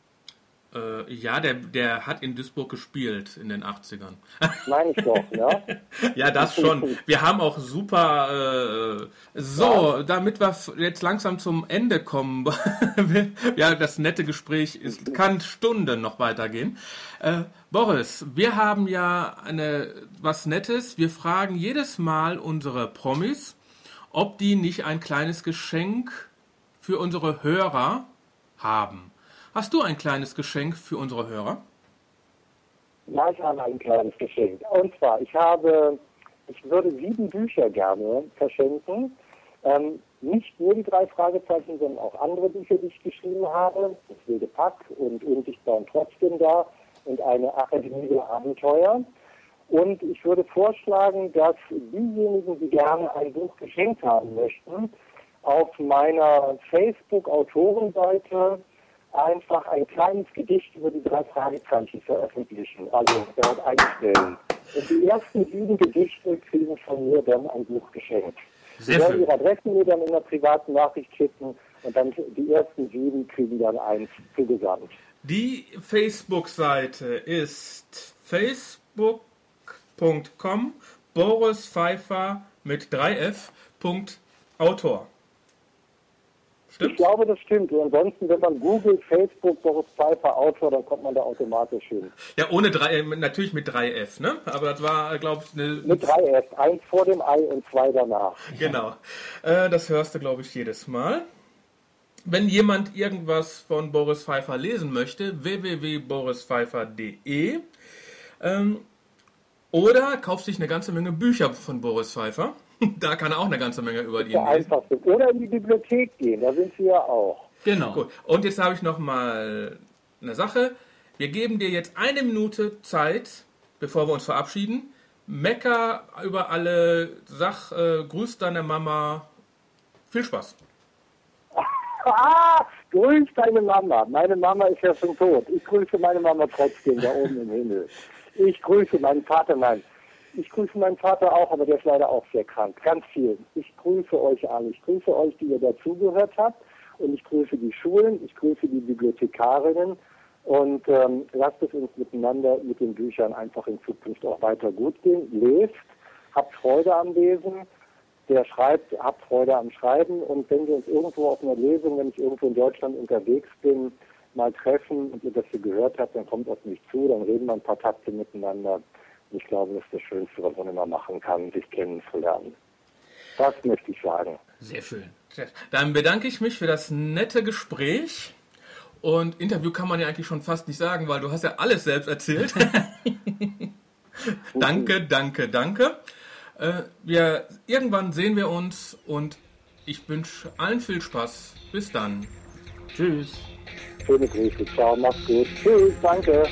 Äh, ja, der, der hat in Duisburg gespielt in den 80ern. Meine ich doch, ja? <laughs> ja, das schon. Wir haben auch super. Äh, so, ja. damit wir jetzt langsam zum Ende kommen. <laughs> ja, das nette Gespräch ist, kann Stunden noch weitergehen. Äh, Boris, wir haben ja eine, was Nettes. Wir fragen jedes Mal unsere Promis, ob die nicht ein kleines Geschenk für unsere Hörer haben. Hast du ein kleines Geschenk für unsere Hörer? Ja, ich habe ein kleines Geschenk. Und zwar, ich habe, ich würde sieben Bücher gerne verschenken. Ähm, nicht nur die drei Fragezeichen, sondern auch andere Bücher, die ich geschrieben habe. Das wilde Pack und Unsichtbar und trotzdem da und eine Akademie der Abenteuer. Und ich würde vorschlagen, dass diejenigen, die gerne ein Buch geschenkt haben möchten, auf meiner Facebook-Autorenseite einfach ein kleines Gedicht über die drei Fragezeichen veröffentlichen, also dort einstellen. Und die ersten sieben Gedichte kriegen von mir dann ein Buch geschenkt. Sie werden ihre Adressen mir dann in einer privaten Nachricht schicken und dann die ersten sieben kriegen dann eins zugesandt. Die Facebook-Seite ist facebook.com Boris Pfeiffer mit 3f. Stimmt? Ich glaube, das stimmt. Und ansonsten, wenn man googelt, Facebook, Boris Pfeiffer, Autor, dann kommt man da automatisch hin. Ja, ohne drei, äh, natürlich mit 3F, ne? Aber das war, glaube ich, eine. Mit 3F. Eins vor dem Ei und zwei danach. <laughs> Genau. Äh, das hörst du, glaube ich, jedes Mal. Wenn jemand irgendwas von Boris Pfeiffer lesen möchte, www.borispfeiffer.de ähm, oder kauft sich eine ganze Menge Bücher von Boris Pfeiffer. <laughs> da kann er auch eine ganze Menge über die lesen. Oder in die Bibliothek gehen, da sind sie ja auch. Genau. Gut. Und jetzt habe ich noch mal eine Sache. Wir geben dir jetzt eine Minute Zeit, bevor wir uns verabschieden. Mecker über alle Sach, äh, grüß deine Mama. Viel Spaß. <laughs> ah, grüß deine Mama. Meine Mama ist ja schon tot. Ich grüße meine Mama trotzdem da oben im Himmel. Ich grüße meinen Vater, nein. Ich grüße meinen Vater auch, aber der ist leider auch sehr krank. Ganz viel. Ich grüße euch alle. Ich grüße euch, die ihr dazugehört habt. Und ich grüße die Schulen. Ich grüße die Bibliothekarinnen. Und ähm, lasst es uns miteinander mit den Büchern einfach in Zukunft auch weiter gut gehen. Lest, habt Freude am Lesen. Der schreibt, habt Freude am Schreiben. Und wenn wir uns irgendwo auf einer Lesung, wenn ich irgendwo in Deutschland unterwegs bin, mal treffen und ihr das hier gehört habt, dann kommt auf mich zu, dann reden wir ein paar Takte miteinander. Ich glaube, das ist das Schönste, was man immer machen kann, sich kennenzulernen. Das möchte ich sagen. Sehr schön. Dann bedanke ich mich für das nette Gespräch. Und Interview kann man ja eigentlich schon fast nicht sagen, weil du hast ja alles selbst erzählt. <laughs> danke, danke, danke. Äh, wir, irgendwann sehen wir uns und ich wünsche allen viel Spaß. Bis dann. Tschüss. Schöne Grüße. Ciao, mach's gut. Tschüss, danke.